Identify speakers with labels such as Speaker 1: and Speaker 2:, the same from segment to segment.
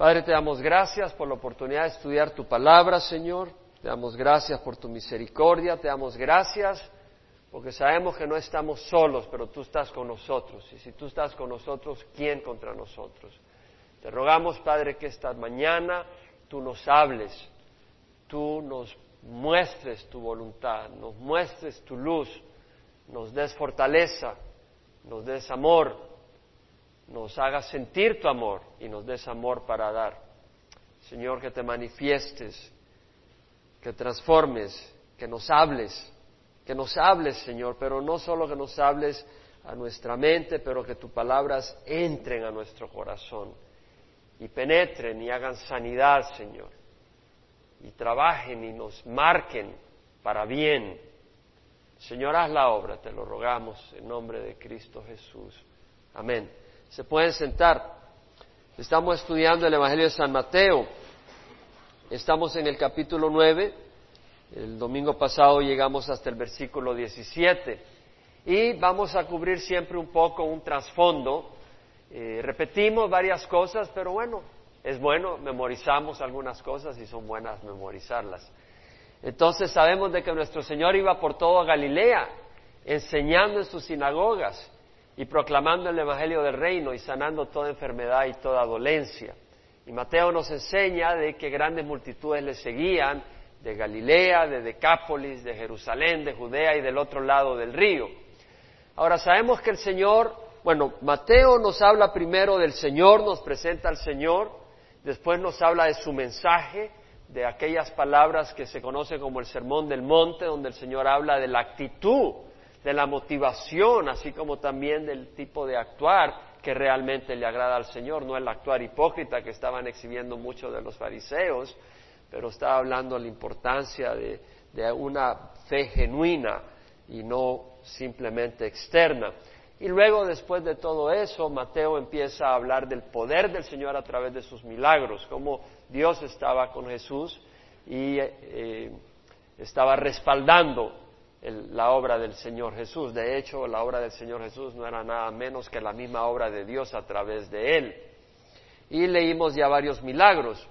Speaker 1: Padre, te damos gracias por la oportunidad de estudiar tu palabra, Señor. Te damos gracias por tu misericordia. Te damos gracias porque sabemos que no estamos solos, pero tú estás con nosotros. Y si tú estás con nosotros, ¿quién contra nosotros? Te rogamos, Padre, que esta mañana tú nos hables, tú nos muestres tu voluntad, nos muestres tu luz, nos des fortaleza, nos des amor, nos hagas sentir tu amor y nos des amor para dar. Señor, que te manifiestes, que transformes, que nos hables, que nos hables, Señor, pero no solo que nos hables a nuestra mente, pero que tus palabras entren a nuestro corazón y penetren y hagan sanidad, Señor, y trabajen y nos marquen para bien. Señor, haz la obra, te lo rogamos en nombre de Cristo Jesús. Amén. Se pueden sentar. Estamos estudiando el Evangelio de San Mateo. Estamos en el capítulo 9. El domingo pasado llegamos hasta el versículo 17. Y vamos a cubrir siempre un poco un trasfondo eh, repetimos varias cosas, pero bueno, es bueno, memorizamos algunas cosas y son buenas memorizarlas. Entonces sabemos de que nuestro Señor iba por toda Galilea, enseñando en sus sinagogas y proclamando el Evangelio del Reino y sanando toda enfermedad y toda dolencia. Y Mateo nos enseña de que grandes multitudes le seguían de Galilea, de Decápolis, de Jerusalén, de Judea y del otro lado del río. Ahora sabemos que el Señor bueno, Mateo nos habla primero del Señor, nos presenta al Señor, después nos habla de su mensaje, de aquellas palabras que se conoce como el Sermón del Monte, donde el Señor habla de la actitud, de la motivación, así como también del tipo de actuar que realmente le agrada al Señor, no el actuar hipócrita que estaban exhibiendo muchos de los fariseos, pero está hablando de la importancia de, de una fe genuina y no simplemente externa. Y luego, después de todo eso, Mateo empieza a hablar del poder del Señor a través de sus milagros, cómo Dios estaba con Jesús y eh, estaba respaldando la obra del Señor Jesús. De hecho, la obra del Señor Jesús no era nada menos que la misma obra de Dios a través de él. Y leímos ya varios milagros.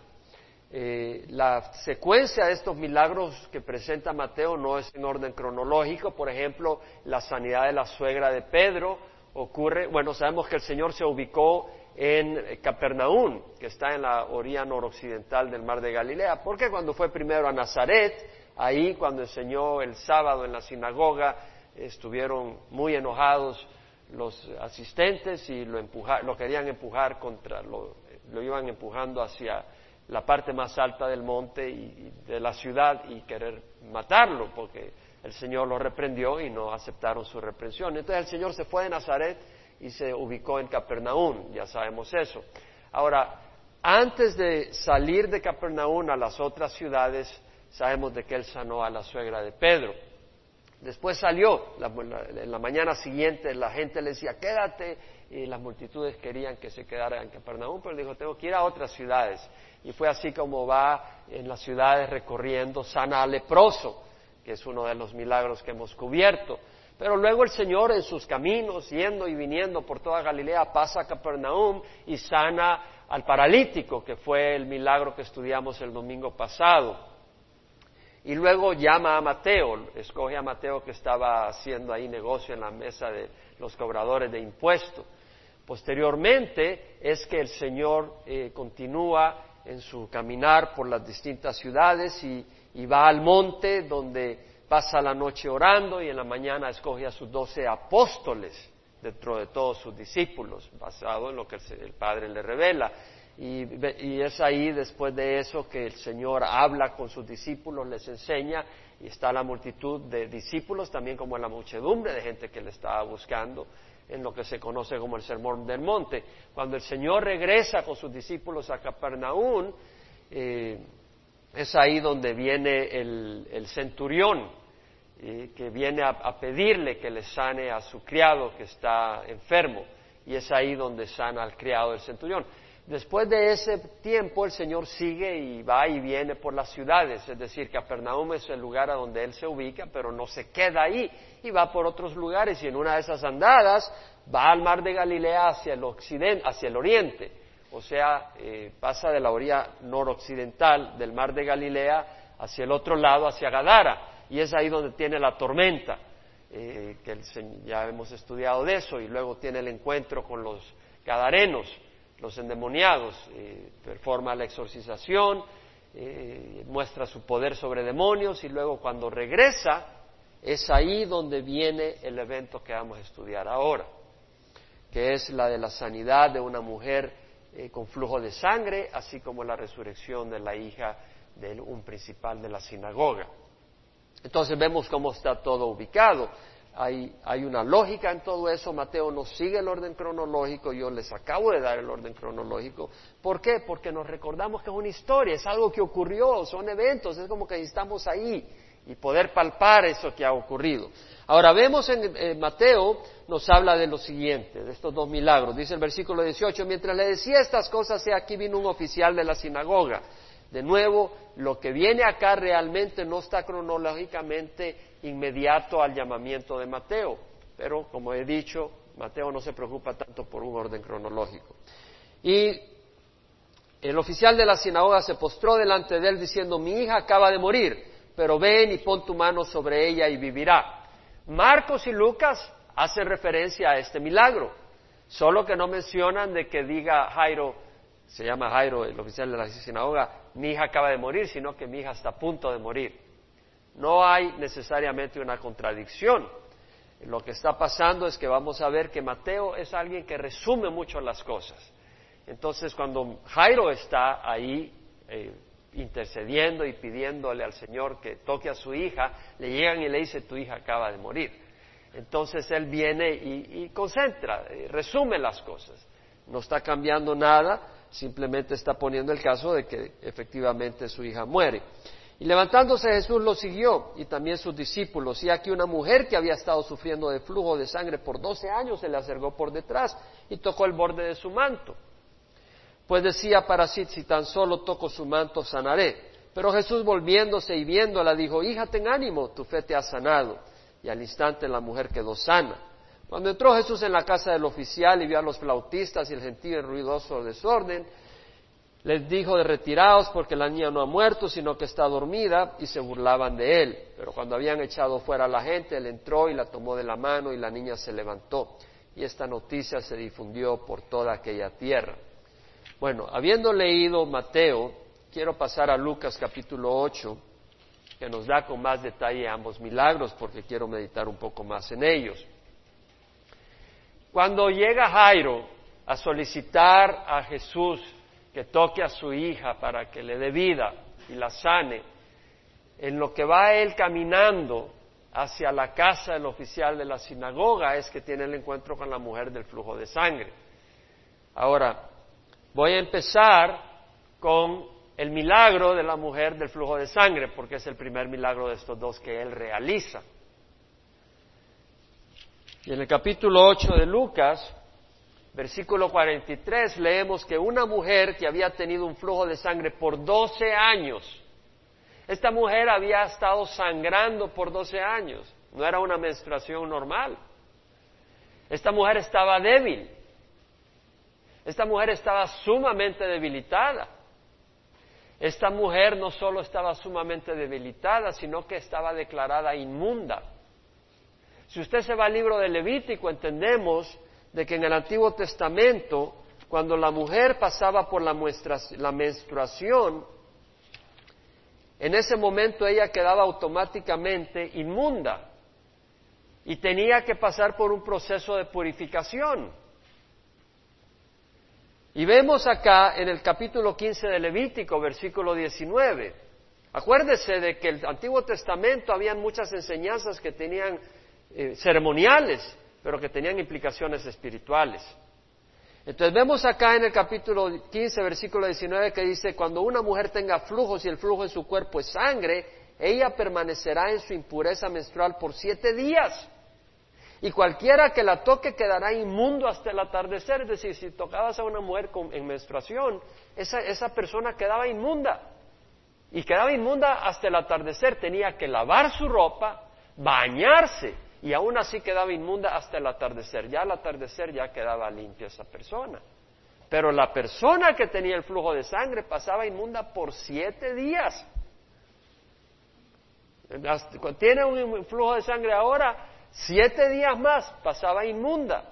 Speaker 1: Eh, la secuencia de estos milagros que presenta Mateo no es en orden cronológico. Por ejemplo, la sanidad de la suegra de Pedro ocurre, bueno, sabemos que el Señor se ubicó en Capernaum, que está en la orilla noroccidental del mar de Galilea, porque cuando fue primero a Nazaret, ahí cuando enseñó el sábado en la sinagoga, estuvieron muy enojados los asistentes y lo, lo querían empujar contra, lo iban empujando hacia la parte más alta del monte y, de la ciudad y querer matarlo, porque el Señor lo reprendió y no aceptaron su reprensión. Entonces el Señor se fue de Nazaret y se ubicó en Capernaum, ya sabemos eso. Ahora, antes de salir de Capernaum a las otras ciudades, sabemos de que él sanó a la suegra de Pedro. Después salió, en la mañana siguiente la gente le decía, quédate, y las multitudes querían que se quedara en Capernaum, pero dijo, tengo que ir a otras ciudades y fue así como va en las ciudades recorriendo, sana al leproso, que es uno de los milagros que hemos cubierto. Pero luego el Señor en sus caminos, yendo y viniendo por toda Galilea, pasa a Capernaum y sana al paralítico, que fue el milagro que estudiamos el domingo pasado. Y luego llama a Mateo, escoge a Mateo que estaba haciendo ahí negocio en la mesa de los cobradores de impuestos. Posteriormente es que el Señor eh, continúa en su caminar por las distintas ciudades y, va al monte donde pasa la noche orando y en la mañana escoge a sus doce apóstoles dentro de todos sus discípulos, basado en lo que el, Padre le revela. Y, y, es ahí, después de eso, que el Señor habla con sus discípulos, les enseña, y está la multitud de discípulos, también como la muchedumbre de gente que le estaba buscando en lo que se conoce como el Sermón del Monte. Cuando el Señor regresa con sus discípulos a Capernaum, eh, es ahí donde viene el, centurión, eh, que viene a, pedirle que le sane a su criado que está enfermo, y es ahí donde sana al criado del centurión. Después de ese tiempo el Señor sigue y va y viene por las ciudades, es decir, Capernaum es el lugar a donde Él se ubica, pero no se queda ahí y va por otros lugares. Y en una de esas andadas va al mar de Galilea hacia el occidente, hacia el oriente. o sea, eh, pasa de la orilla noroccidental del mar de Galilea hacia el otro lado, hacia Gadara, y es ahí donde tiene la tormenta, eh, que ya hemos estudiado de eso, y luego tiene el encuentro con los gadarenos, los endemoniados, eh, performa la exorcización, muestra su poder sobre demonios, y luego cuando regresa, es ahí donde viene el evento que vamos a estudiar ahora, que es la de la sanidad de una mujer eh, con flujo de sangre, así como la resurrección de la hija de un principal de la sinagoga. Entonces vemos cómo está todo ubicado. Hay, hay, una lógica en todo eso. Mateo no sigue el orden cronológico. Yo les acabo de dar el orden cronológico. ¿Por qué? Porque nos recordamos que es una historia, es algo que ocurrió, son eventos, es como que estamos ahí y poder palpar eso que ha ocurrido. Ahora vemos en, Mateo, nos habla de lo siguiente, de estos dos milagros. Dice el versículo 18, mientras le decía estas cosas, aquí vino un oficial de la sinagoga. De nuevo, lo que viene acá realmente no está cronológicamente inmediato al llamamiento de Mateo, pero como he dicho, Mateo no se preocupa tanto por un orden cronológico. Y el oficial de la sinagoga se postró delante de él diciendo, mi hija acaba de morir pero ven y pon tu mano sobre ella y vivirá. Marcos y Lucas hacen referencia a este milagro, solo que no mencionan de que diga Jairo, se llama Jairo, el oficial de la sinagoga, mi hija acaba de morir, sino que mi hija está a punto de morir. No hay necesariamente una contradicción. Lo que está pasando es que vamos a ver que Mateo es alguien que resume mucho las cosas. Entonces, cuando Jairo está ahí eh, intercediendo y pidiéndole al Señor que toque a su hija, le llegan y le dice, tu hija acaba de morir. Entonces él viene y, concentra, resume las cosas. No está cambiando nada, simplemente está poniendo el caso de que efectivamente su hija muere. Y levantándose Jesús lo siguió y también sus discípulos. Y aquí una mujer que había estado sufriendo de flujo de sangre por doce años se le acercó por detrás y tocó el borde de su manto pues decía para sí, si tan solo toco su manto sanaré. Pero Jesús volviéndose y viéndola dijo, hija, ten ánimo, tu fe te ha sanado. Y al instante la mujer quedó sana. Cuando entró Jesús en la casa del oficial y vio a los flautistas y el gentío en ruidoso desorden, les dijo de retiraos porque la niña no ha muerto, sino que está dormida, y se burlaban de él. Pero cuando habían echado fuera a la gente, él entró y la tomó de la mano y la niña se levantó. Y esta noticia se difundió por toda aquella tierra. Bueno, habiendo leído Mateo, quiero pasar a Lucas capítulo 8, que nos da con más detalle ambos milagros, porque quiero meditar un poco más en ellos. Cuando llega Jairo a solicitar a Jesús que toque a su hija para que le dé vida y la sane, en lo que va él caminando hacia la casa del oficial de la sinagoga es que tiene el encuentro con la mujer del flujo de sangre. Ahora, Voy a empezar con el milagro de la mujer del flujo de sangre, porque es el primer milagro de estos dos que él realiza. Y en el capítulo 8 de Lucas, versículo 43, leemos que una mujer que había tenido un flujo de sangre por 12 años, esta mujer había estado sangrando por 12 años, no era una menstruación normal. Esta mujer estaba débil, esta mujer estaba sumamente debilitada. Esta mujer no solo estaba sumamente debilitada, sino que estaba declarada inmunda. Si usted se va al libro de Levítico, entendemos de que en el Antiguo Testamento, cuando la mujer pasaba por la, la menstruación, en ese momento ella quedaba automáticamente inmunda y tenía que pasar por un proceso de purificación. Y vemos acá en el capítulo 15 de Levítico, versículo 19. Acuérdese de que el Antiguo Testamento habían muchas enseñanzas que tenían eh, ceremoniales, pero que tenían implicaciones espirituales. Entonces vemos acá en el capítulo 15, versículo 19, que dice, cuando una mujer tenga flujos y el flujo en su cuerpo es sangre, ella permanecerá en su impureza menstrual por siete días y cualquiera que la toque quedará inmundo hasta el atardecer. Es decir, si tocabas a una mujer en menstruación, esa, esa persona quedaba inmunda. Y quedaba inmunda hasta el atardecer. Tenía que lavar su ropa, bañarse, y aún así quedaba inmunda hasta el atardecer. Ya al atardecer ya quedaba limpia esa persona. Pero la persona que tenía el flujo de sangre pasaba inmunda por siete días. Tiene un flujo de sangre ahora, siete días más pasaba inmunda.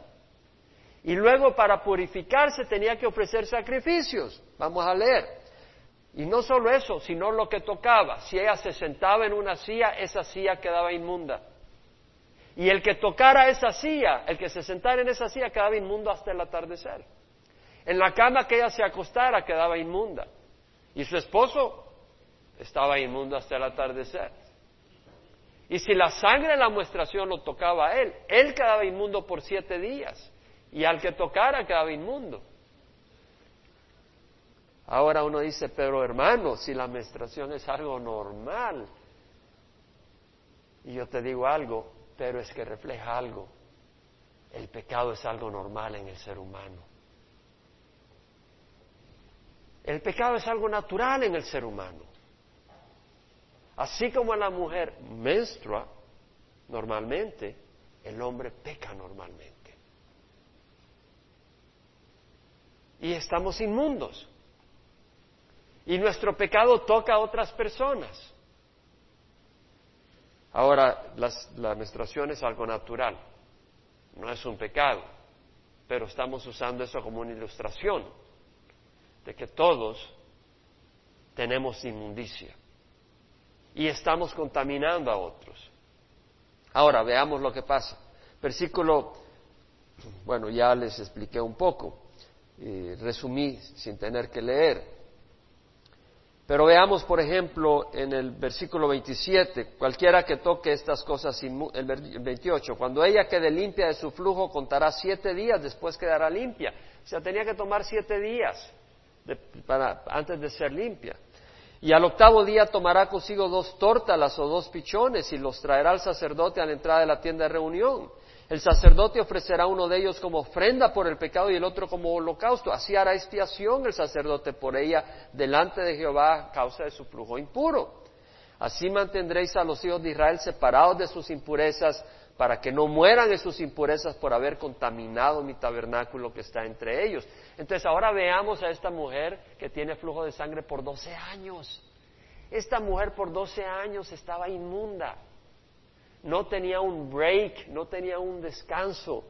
Speaker 1: Y luego para purificarse tenía que ofrecer sacrificios. Vamos a leer. Y no solo eso, sino lo que tocaba. Si ella se sentaba en una silla, esa silla quedaba inmunda. Y el que tocara esa silla, el que se sentara en esa silla, quedaba inmundo hasta el atardecer. En la cama que ella se acostara, quedaba inmunda. Y su esposo estaba inmundo hasta el atardecer. Y si la sangre de la muestración lo tocaba a él, él quedaba inmundo por siete días. Y al que tocara quedaba inmundo. Ahora uno dice, pero hermano, si la menstruación es algo normal, y yo te digo algo, pero es que refleja algo. El pecado es algo normal en el ser humano. El pecado es algo natural en el ser humano. Así como la mujer menstrua normalmente, el hombre peca normalmente. Y estamos inmundos. Y nuestro pecado toca a otras personas. Ahora, la menstruación es algo natural, no es un pecado, pero estamos usando eso como una ilustración de que todos tenemos inmundicia y estamos contaminando a otros. Ahora, veamos lo que pasa. Versículo, bueno, ya les expliqué un poco, resumí sin tener que leer. Pero veamos, por ejemplo, en el versículo 27, cualquiera que toque estas cosas, el 28, cuando ella quede limpia de su flujo, contará siete días, después quedará limpia. O sea, tenía que tomar siete días para, antes de ser limpia. Y al octavo día tomará consigo dos tórtalas o dos pichones y los traerá al sacerdote a la entrada de la tienda de reunión. El sacerdote ofrecerá uno de ellos como ofrenda por el pecado y el otro como holocausto. Así hará expiación el sacerdote por ella delante de Jehová a causa de su flujo impuro. Así mantendréis a los hijos de Israel separados de sus impurezas para que no mueran en sus impurezas por haber contaminado mi tabernáculo que está entre ellos. Entonces ahora veamos a esta mujer que tiene flujo de sangre por 12 años. Esta mujer por 12 años estaba inmunda no tenía un break, no tenía un descanso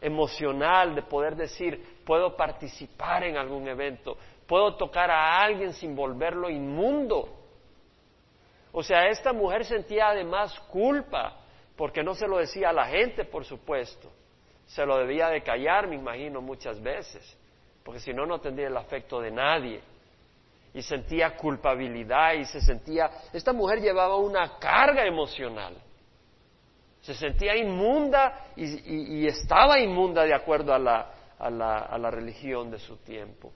Speaker 1: emocional de poder decir, puedo participar en algún evento, puedo tocar a alguien sin volverlo inmundo. O sea, esta mujer sentía además culpa, porque no se lo decía a la gente, por supuesto. Se lo debía de callar, me imagino, muchas veces, porque si no, no tendría el afecto de nadie. Y sentía culpabilidad y se sentía, esta mujer llevaba una carga emocional se sentía inmunda y, estaba inmunda de acuerdo a la, a, la, a la religión de su tiempo.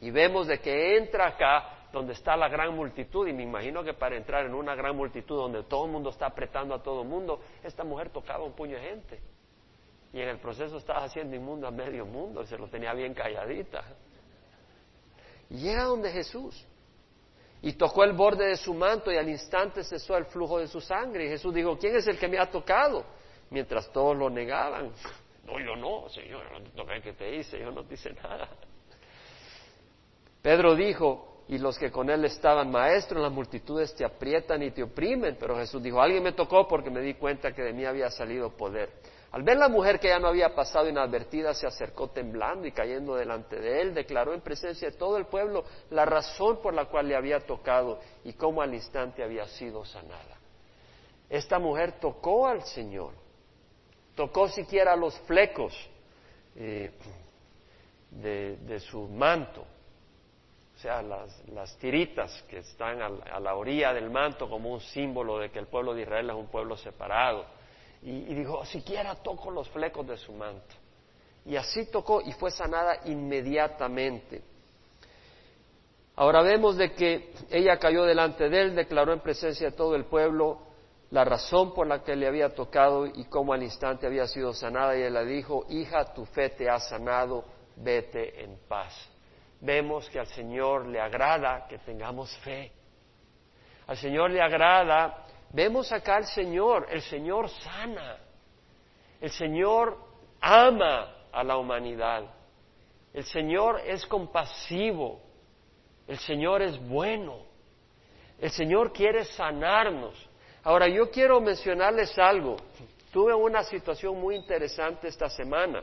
Speaker 1: Y vemos de que entra acá donde está la gran multitud, y me imagino que para entrar en una gran multitud donde todo el mundo está apretando a todo el mundo, esta mujer tocaba un puño de gente. Y en el proceso estaba haciendo inmundo a medio mundo, y se lo tenía bien calladita. Y llega donde Jesús y tocó el borde de su manto y al instante cesó el flujo de su sangre. Y Jesús dijo, ¿quién es el que me ha tocado? Mientras todos lo negaban. No, yo no, Señor, no te que te hice, yo no te nada. Pedro dijo, y los que con él estaban, maestro, las multitudes te aprietan y te oprimen. Pero Jesús dijo, alguien me tocó porque me di cuenta que de mí había salido poder. Al ver la mujer que ya no había pasado inadvertida, se acercó temblando y cayendo delante de él, declaró en presencia de todo el pueblo la razón por la cual le había tocado y cómo al instante había sido sanada. Esta mujer tocó al Señor, tocó siquiera los flecos eh, de, su manto, o sea, las, tiritas que están a la orilla del manto como un símbolo de que el pueblo de Israel es un pueblo separado y, dijo, siquiera toco los flecos de su manto. Y así tocó y fue sanada inmediatamente. Ahora vemos de que ella cayó delante de él, declaró en presencia de todo el pueblo la razón por la que le había tocado y cómo al instante había sido sanada y él le dijo, hija, tu fe te ha sanado, vete en paz. Vemos que al Señor le agrada que tengamos fe. Al Señor le agrada Vemos acá al Señor, el Señor sana, el Señor ama a la humanidad El Señor es compasivo. El Señor es bueno. El Señor quiere sanarnos. Ahora, yo quiero mencionarles algo. Tuve una situación muy interesante esta semana.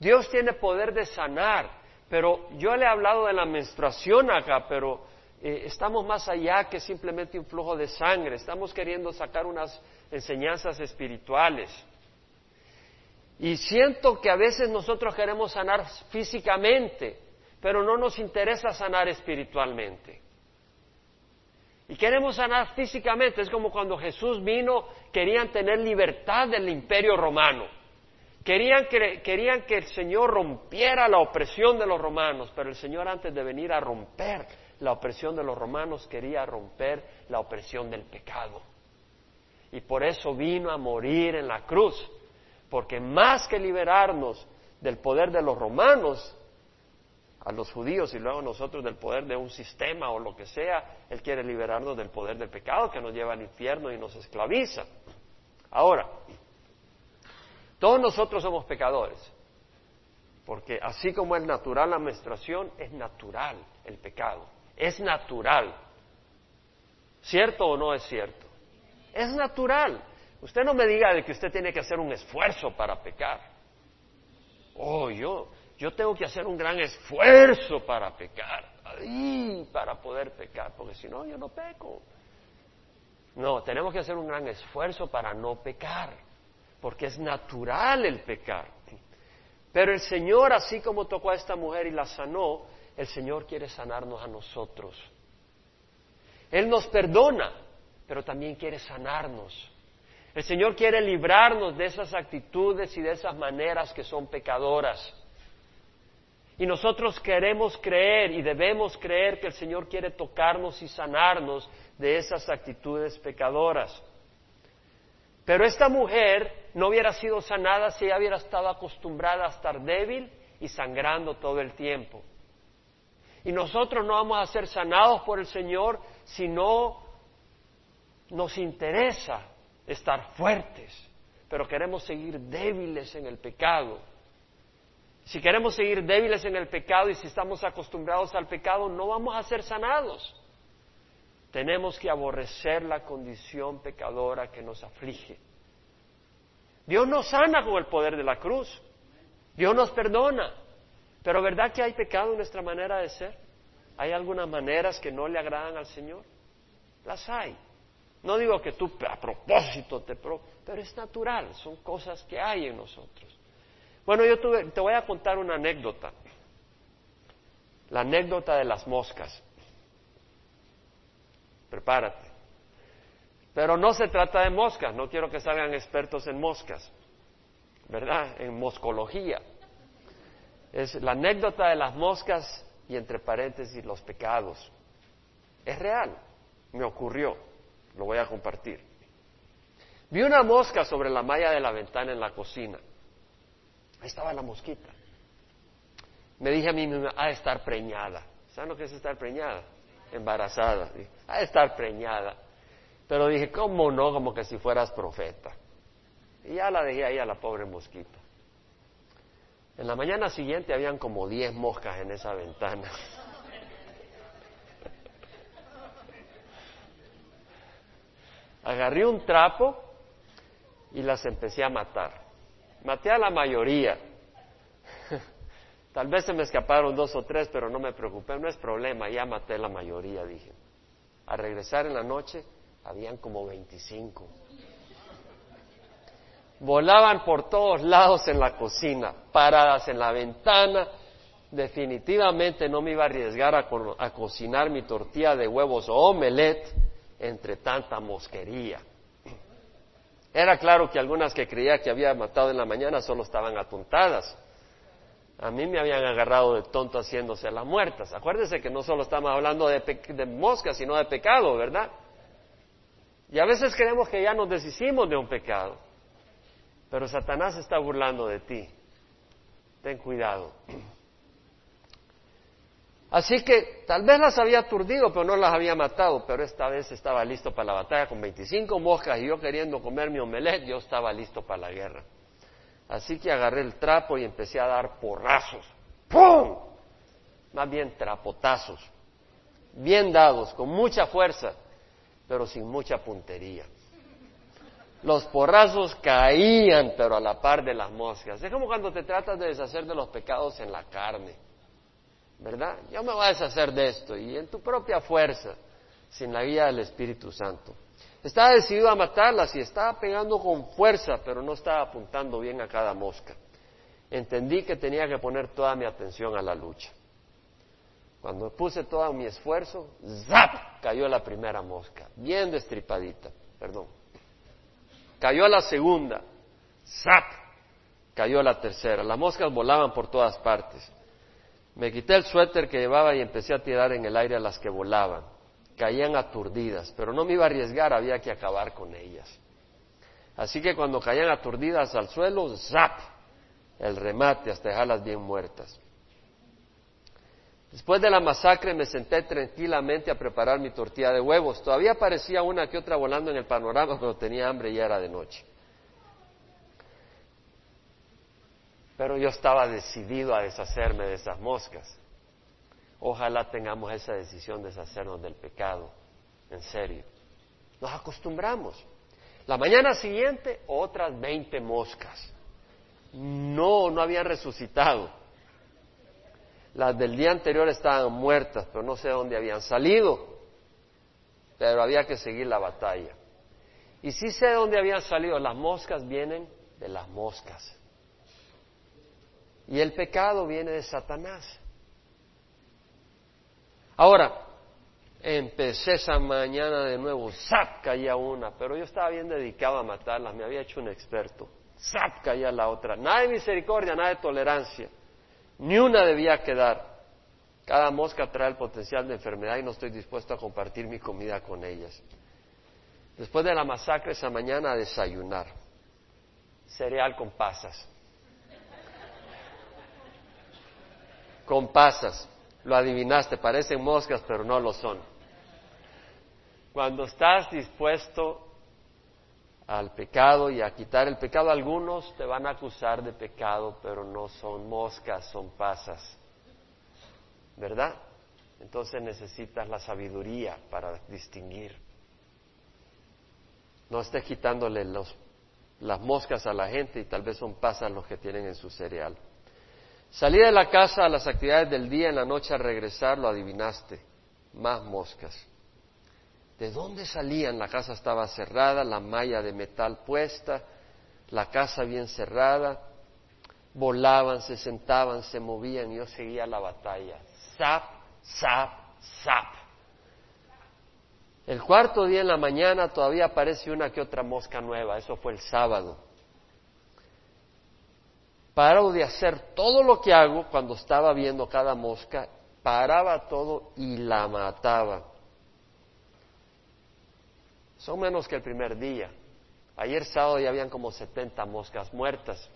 Speaker 1: Dios tiene poder de sanar, pero yo le he hablado de la menstruación acá, pero eh, estamos más allá que simplemente un flujo de sangre. Estamos queriendo sacar unas enseñanzas espirituales. Y siento que a veces nosotros queremos sanar físicamente, pero no nos interesa sanar espiritualmente. Y queremos sanar físicamente. Es como cuando Jesús vino, querían tener libertad del imperio romano. Querían que, querían que el Señor rompiera la opresión de los romanos, pero el Señor antes de venir a romper la opresión de los romanos quería romper la opresión del pecado. Y por eso vino a morir en la cruz, porque más que liberarnos del poder de los romanos, a los judíos y luego nosotros del poder de un sistema o lo que sea, Él quiere liberarnos del poder del pecado que nos lleva al infierno y nos esclaviza. Ahora, todos nosotros somos pecadores, porque así como es natural la menstruación, es natural el pecado, es natural. ¿Cierto o no es cierto? Es natural. Usted no me diga de que usted tiene que hacer un esfuerzo para pecar. Oh, yo, yo tengo que hacer un gran esfuerzo para pecar, para poder pecar, porque si no, yo no peco. No, tenemos que hacer un gran esfuerzo para no pecar, porque es natural el pecar. Pero el Señor, así como tocó a esta mujer y la sanó, el Señor quiere sanarnos a nosotros. Él nos perdona, pero también quiere sanarnos. El Señor quiere librarnos de esas actitudes y de esas maneras que son pecadoras. Y nosotros queremos creer y debemos creer que el Señor quiere tocarnos y sanarnos de esas actitudes pecadoras. Pero esta mujer no hubiera sido sanada si ella hubiera estado acostumbrada a estar débil y sangrando todo el tiempo. Y nosotros no vamos a ser sanados por el Señor si no nos interesa estar fuertes, pero queremos seguir débiles en el pecado si queremos seguir débiles en el pecado y si estamos acostumbrados al pecado, no vamos a ser sanados. Tenemos que aborrecer la condición pecadora que nos aflige. Dios nos sana con el poder de la cruz. Dios nos perdona. Pero ¿verdad que hay pecado en nuestra manera de ser? ¿Hay algunas maneras que no le agradan al Señor? Las hay. No digo que tú a propósito te... Pro, pero es natural, son cosas que hay en nosotros. Bueno, yo te voy a contar una anécdota. La anécdota de las moscas. Prepárate. Pero no se trata de moscas, no quiero que salgan expertos en moscas, ¿verdad? En moscología. Es la anécdota de las moscas y entre paréntesis los pecados. Es real, me ocurrió, lo voy a compartir. Vi una mosca sobre la malla de la ventana en la cocina. Ahí estaba la mosquita. Me dije a mí misma, ha de estar preñada. ¿Saben lo que es estar preñada? Embarazada. Ha de estar preñada. Pero dije, ¿cómo no? Como que si fueras profeta. Y ya la dejé ahí a la pobre mosquita. En la mañana siguiente habían como diez moscas en esa ventana. Agarré un trapo y las empecé a matar. Maté a la mayoría. Tal vez se me escaparon dos o tres, pero no me preocupé, no es problema, ya maté la mayoría, dije. Al regresar en la noche, habían como 25. Volaban por todos lados en la cocina, paradas en la ventana. Definitivamente no me iba a arriesgar a, cocinar mi tortilla de huevos o omelette entre tanta mosquería. Era claro que algunas que creía que había matado en la mañana solo estaban apuntadas. A mí me habían agarrado de tonto haciéndose las muertas. Acuérdense que no solo estamos hablando de, de moscas, sino de pecado, ¿verdad? Y a veces creemos que ya nos deshicimos de un pecado. Pero Satanás está burlando de ti. Ten cuidado. Así que tal vez las había aturdido, pero no las había matado, pero esta vez estaba listo para la batalla con 25 moscas y yo queriendo comer mi omelette, yo estaba listo para la guerra. Así que agarré el trapo y empecé a dar porrazos. ¡Pum! Más bien trapotazos. Bien dados, con mucha fuerza, pero sin mucha puntería. Los porrazos caían, pero a la par de las moscas. Es como cuando te tratas de deshacer de los pecados en la carne. ¿Verdad? Yo me voy a deshacer de esto y en tu propia fuerza, sin la guía del Espíritu Santo. Estaba decidido a matarlas y estaba pegando con fuerza, pero no estaba apuntando bien a cada mosca. Entendí que tenía que poner toda mi atención a la lucha. Cuando puse todo mi esfuerzo, ¡zap! cayó la primera mosca, bien destripadita, perdón. Cayó la segunda, ¡zap! cayó la tercera. Las moscas volaban por todas partes. Me quité el suéter que llevaba y empecé a tirar en el aire a las que volaban caían aturdidas, pero no me iba a arriesgar, había que acabar con ellas. Así que cuando caían aturdidas al suelo, ¡zap! El remate hasta dejarlas bien muertas. Después de la masacre me senté tranquilamente a preparar mi tortilla de huevos. Todavía parecía una que otra volando en el panorama, pero tenía hambre y ya era de noche. Pero yo estaba decidido a deshacerme de esas moscas. Ojalá tengamos esa decisión de deshacernos del pecado, en serio. Nos acostumbramos. La mañana siguiente, otras 20 moscas. No, no habían resucitado. Las del día anterior estaban muertas, pero no sé dónde habían salido. Pero había que seguir la batalla. Y sí sé dónde habían salido. Las moscas vienen de las moscas. Y el pecado viene de Satanás. Ahora, empecé esa mañana de nuevo, ¡zap! caía una, pero yo estaba bien dedicado a matarlas, me había hecho un experto. ¡zap! caía la otra. Nada de misericordia, nada de tolerancia. Ni una debía quedar. Cada mosca trae el potencial de enfermedad y no estoy dispuesto a compartir mi comida con ellas. Después de la masacre esa mañana a desayunar. Cereal con pasas. Con pasas. Lo adivinaste, parecen moscas, pero no lo son. Cuando estás dispuesto al pecado y a quitar el pecado, algunos te van a acusar de pecado, pero no son moscas, son pasas. ¿Verdad? Entonces necesitas la sabiduría para distinguir. No estés quitándole las moscas a la gente y tal vez son pasas los que tienen en su cereal. Salí de la casa a las actividades del día, en la noche al regresar lo adivinaste, más moscas. ¿De dónde salían? La casa estaba cerrada, la malla de metal puesta, la casa bien cerrada, volaban, se sentaban, se movían, y yo seguía la batalla. Zap, zap, zap. El cuarto día en la mañana todavía aparece una que otra mosca nueva, eso fue el sábado paro de hacer todo lo que hago cuando estaba viendo cada mosca, paraba todo y la mataba. Son menos que el primer día. Ayer sábado ya habían como 70 moscas muertas.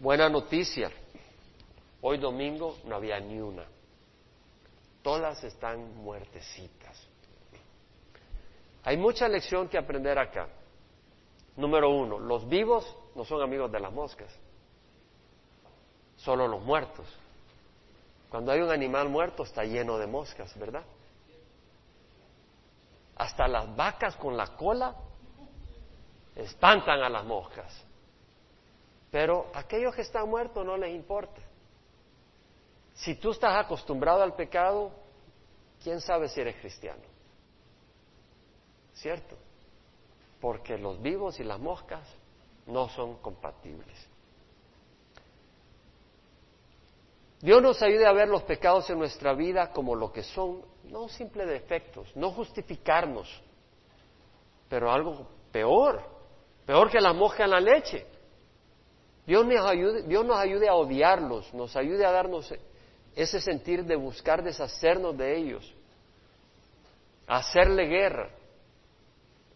Speaker 1: Buena noticia. Hoy domingo no había ni una. Todas están muertecitas. Hay mucha lección que aprender acá. Número uno, los vivos no son amigos de las moscas, solo los muertos. Cuando hay un animal muerto está lleno de moscas, ¿verdad? Hasta las vacas con la cola espantan a las moscas. Pero aquellos que están muertos no les importa. Si tú estás acostumbrado al pecado, ¿quién sabe si eres cristiano? ¿Cierto? Porque los vivos y las moscas no son compatibles. Dios nos ayude a ver los pecados en nuestra vida como lo que son, no simples defectos, no justificarnos, pero algo peor, peor que la mosca en la leche. Dios nos ayude, Dios nos ayude a odiarlos, nos ayude a darnos ese sentir de buscar deshacernos de ellos, hacerle guerra.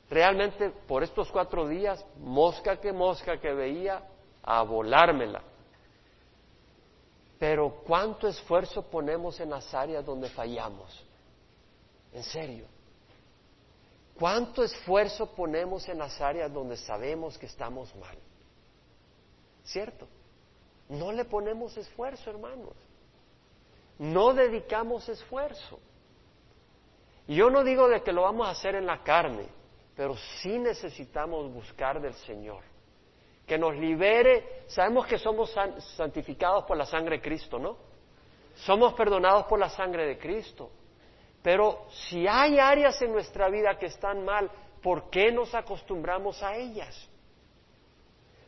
Speaker 1: Realmente por estos cuatro días, mosca que mosca que veía, a volármela. Pero ¿cuánto esfuerzo ponemos en las áreas donde fallamos? En serio. ¿Cuánto esfuerzo ponemos en las áreas donde sabemos que estamos mal? ¿Cierto? No le ponemos esfuerzo, hermanos. No dedicamos esfuerzo. Yo no digo de que lo vamos a hacer en la carne, pero sí necesitamos buscar del Señor. Que nos libere. Sabemos que somos santificados por la sangre de Cristo, ¿no? Somos perdonados por la sangre de Cristo. Pero si hay áreas en nuestra vida que están mal, ¿por qué nos acostumbramos a ellas?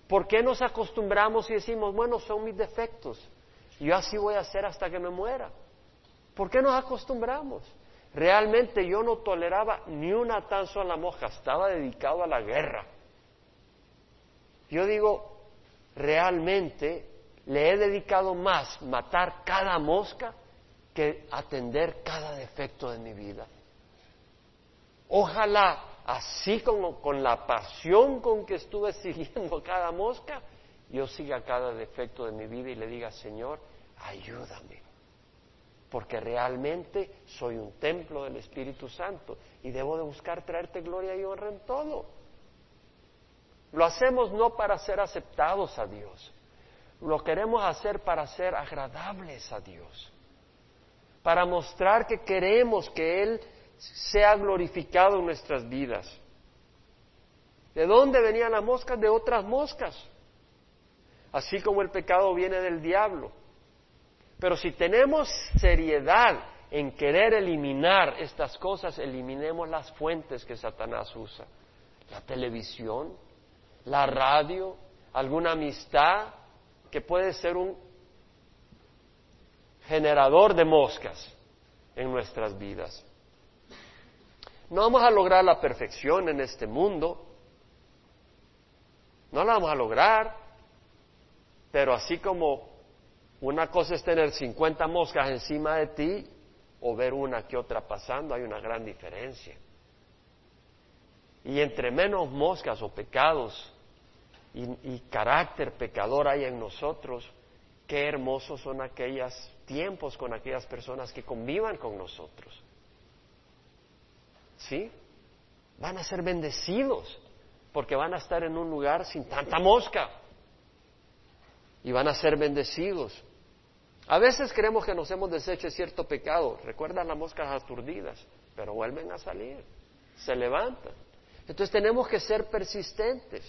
Speaker 1: ¿Por qué nos acostumbramos y decimos, bueno, son mis defectos, yo así voy a hacer hasta que me muera? ¿Por qué nos acostumbramos? Realmente yo no toleraba ni una tan sola mosca, estaba dedicado a la guerra. Yo digo, realmente le he dedicado más matar cada mosca que atender cada defecto de mi vida. Ojalá, así como con la pasión con que estuve siguiendo cada mosca, yo siga cada defecto de mi vida y le diga, Señor, ayúdame, porque realmente soy un templo del Espíritu Santo y debo de buscar traerte gloria y honra en todo. Lo hacemos no para ser aceptados a Dios, lo queremos hacer para ser agradables a Dios, para mostrar que queremos que Él sea glorificado en nuestras vidas. ¿De dónde venían las moscas? De otras moscas. Así como el pecado viene del diablo. Pero si tenemos seriedad en querer eliminar estas cosas, eliminemos las fuentes que Satanás usa. La televisión, la radio, alguna amistad, que puede ser un generador de moscas en nuestras vidas. No vamos a lograr la perfección en este mundo, no la vamos a lograr, pero así como una cosa es tener 50 moscas encima de ti o ver una que otra pasando, hay una gran diferencia. Y entre menos moscas o pecados y, carácter pecador hay en nosotros, qué hermosos son aquellos tiempos con aquellas personas que convivan con nosotros. ¿Sí? Van a ser bendecidos porque van a estar en un lugar sin tanta mosca y van a ser bendecidos. A veces creemos que nos hemos deshecho de cierto pecado. Recuerdan las moscas aturdidas, pero vuelven a salir, se levantan. Entonces tenemos que ser persistentes.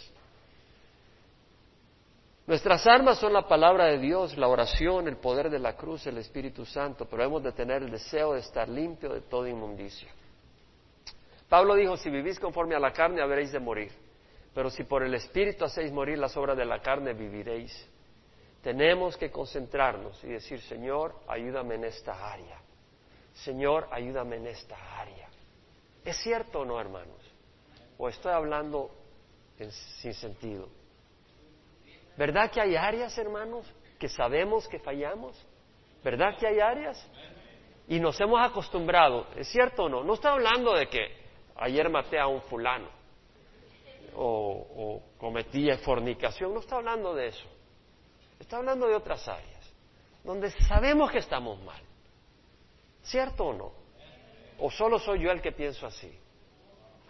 Speaker 1: Nuestras armas son la palabra de Dios, la oración, el poder de la cruz, el Espíritu Santo, pero hemos de tener el deseo de estar limpio de toda inmundicia. Pablo dijo, si vivís conforme a la carne, habréis de morir, pero si por el Espíritu hacéis morir las obras de la carne, viviréis. Tenemos que concentrarnos y decir, Señor, ayúdame en esta área. Señor, ayúdame en esta área. ¿Es cierto o no, hermanos? ¿O estoy hablando sin sentido? ¿Verdad que hay áreas, hermanos, que sabemos que fallamos? ¿Verdad que hay áreas? Y nos hemos acostumbrado, ¿es cierto o no? No está hablando de que ayer maté a un fulano o, cometí fornicación, no está hablando de eso. Está hablando de otras áreas, donde sabemos que estamos mal. ¿Cierto o no? ¿O solo soy yo el que pienso así?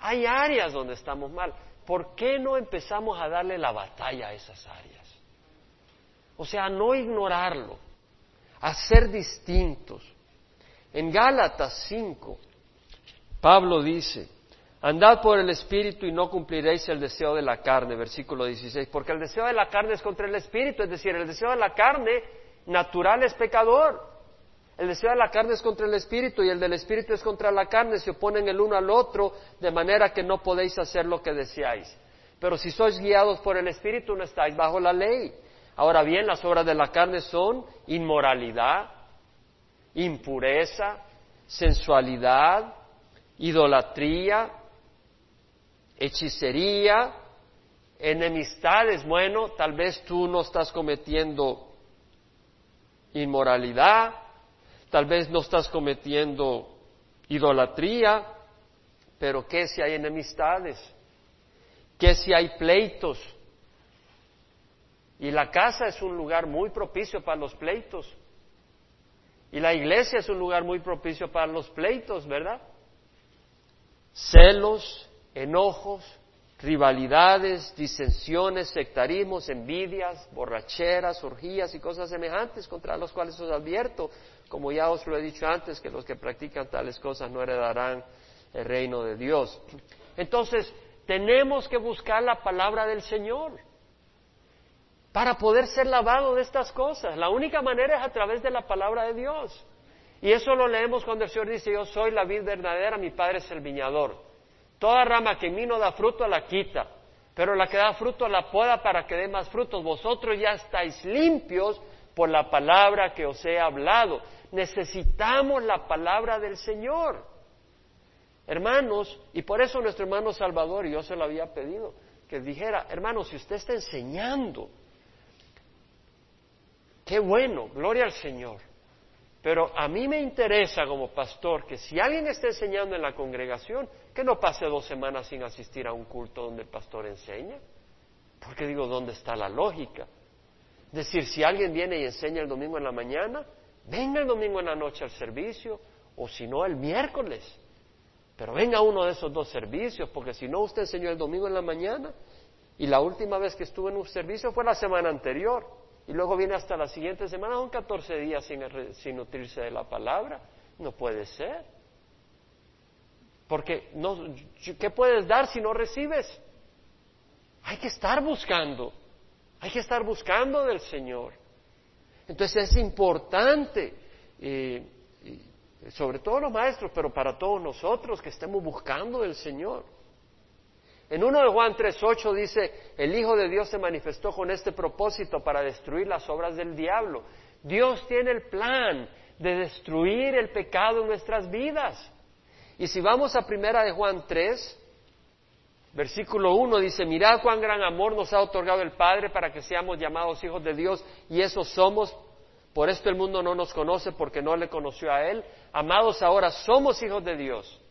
Speaker 1: Hay áreas donde estamos mal. ¿Por qué no empezamos a darle la batalla a esas áreas? O sea, no ignorarlo, a ser distintos. En Gálatas 5, Pablo dice, andad por el Espíritu y no cumpliréis el deseo de la carne, versículo 16, porque el deseo de la carne es contra el Espíritu, es decir, el deseo de la carne natural es pecador. El deseo de la carne es contra el Espíritu y el del Espíritu es contra la carne, se oponen el uno al otro, de manera que no podéis hacer lo que deseáis. Pero si sois guiados por el Espíritu, no estáis bajo la ley. Ahora bien, las obras de la carne son inmoralidad, impureza, sensualidad, idolatría, hechicería, enemistades. Bueno, tal vez tú no estás cometiendo inmoralidad, tal vez no estás cometiendo idolatría, pero ¿qué si hay enemistades? ¿Qué si hay pleitos? Y la casa es un lugar muy propicio para los pleitos. Y la iglesia es un lugar muy propicio para los pleitos, ¿verdad? celos, enojos, rivalidades, disensiones, sectarismos, envidias, borracheras, orgías y cosas semejantes contra las cuales os advierto, como ya os lo he dicho antes, que los que practican tales cosas no heredarán el reino de Dios. Entonces, tenemos que buscar la palabra del Señor para poder ser lavado de estas cosas. La única manera es a través de la palabra de Dios. Y eso lo leemos cuando el Señor dice, yo soy la vid verdadera, mi Padre es el viñador. Toda rama que en mí no da fruto la quita, pero la que da fruto la poda para que dé más frutos. Vosotros ya estáis limpios por la palabra que os he hablado. Necesitamos la palabra del Señor. Hermanos, y por eso nuestro hermano Salvador, y yo se lo había pedido, que dijera, hermanos, si usted está enseñando, qué bueno, gloria al Señor. Pero a mí me interesa como pastor que si alguien está enseñando en la congregación, que no pase dos semanas sin asistir a un culto donde el pastor enseña. Porque digo, ¿dónde está la lógica? Es decir, si alguien viene y enseña el domingo en la mañana, venga el domingo en la noche al servicio, o si no, el miércoles. Pero venga uno de esos dos servicios, porque si no, usted enseñó el domingo en la mañana, y la última vez que estuvo en un servicio fue la semana anterior y luego viene hasta la siguiente semana, son 14 días sin, sin nutrirse de la palabra. No puede ser. Porque no, ¿qué puedes dar si no recibes? Hay que estar buscando, hay que estar buscando del Señor. Entonces es importante, eh, sobre todo los maestros, pero para todos nosotros que estemos buscando del Señor. En 1 de Juan 3.8 dice, el Hijo de Dios se manifestó con este propósito para destruir las obras del diablo. Dios tiene el plan de destruir el pecado en nuestras vidas. Y si vamos a primera de Juan 3, versículo 1 dice, mirad cuán gran amor nos ha otorgado el Padre para que seamos llamados hijos de Dios y eso somos. Por esto el mundo no nos conoce porque no le conoció a Él. Amados, ahora somos hijos de Dios.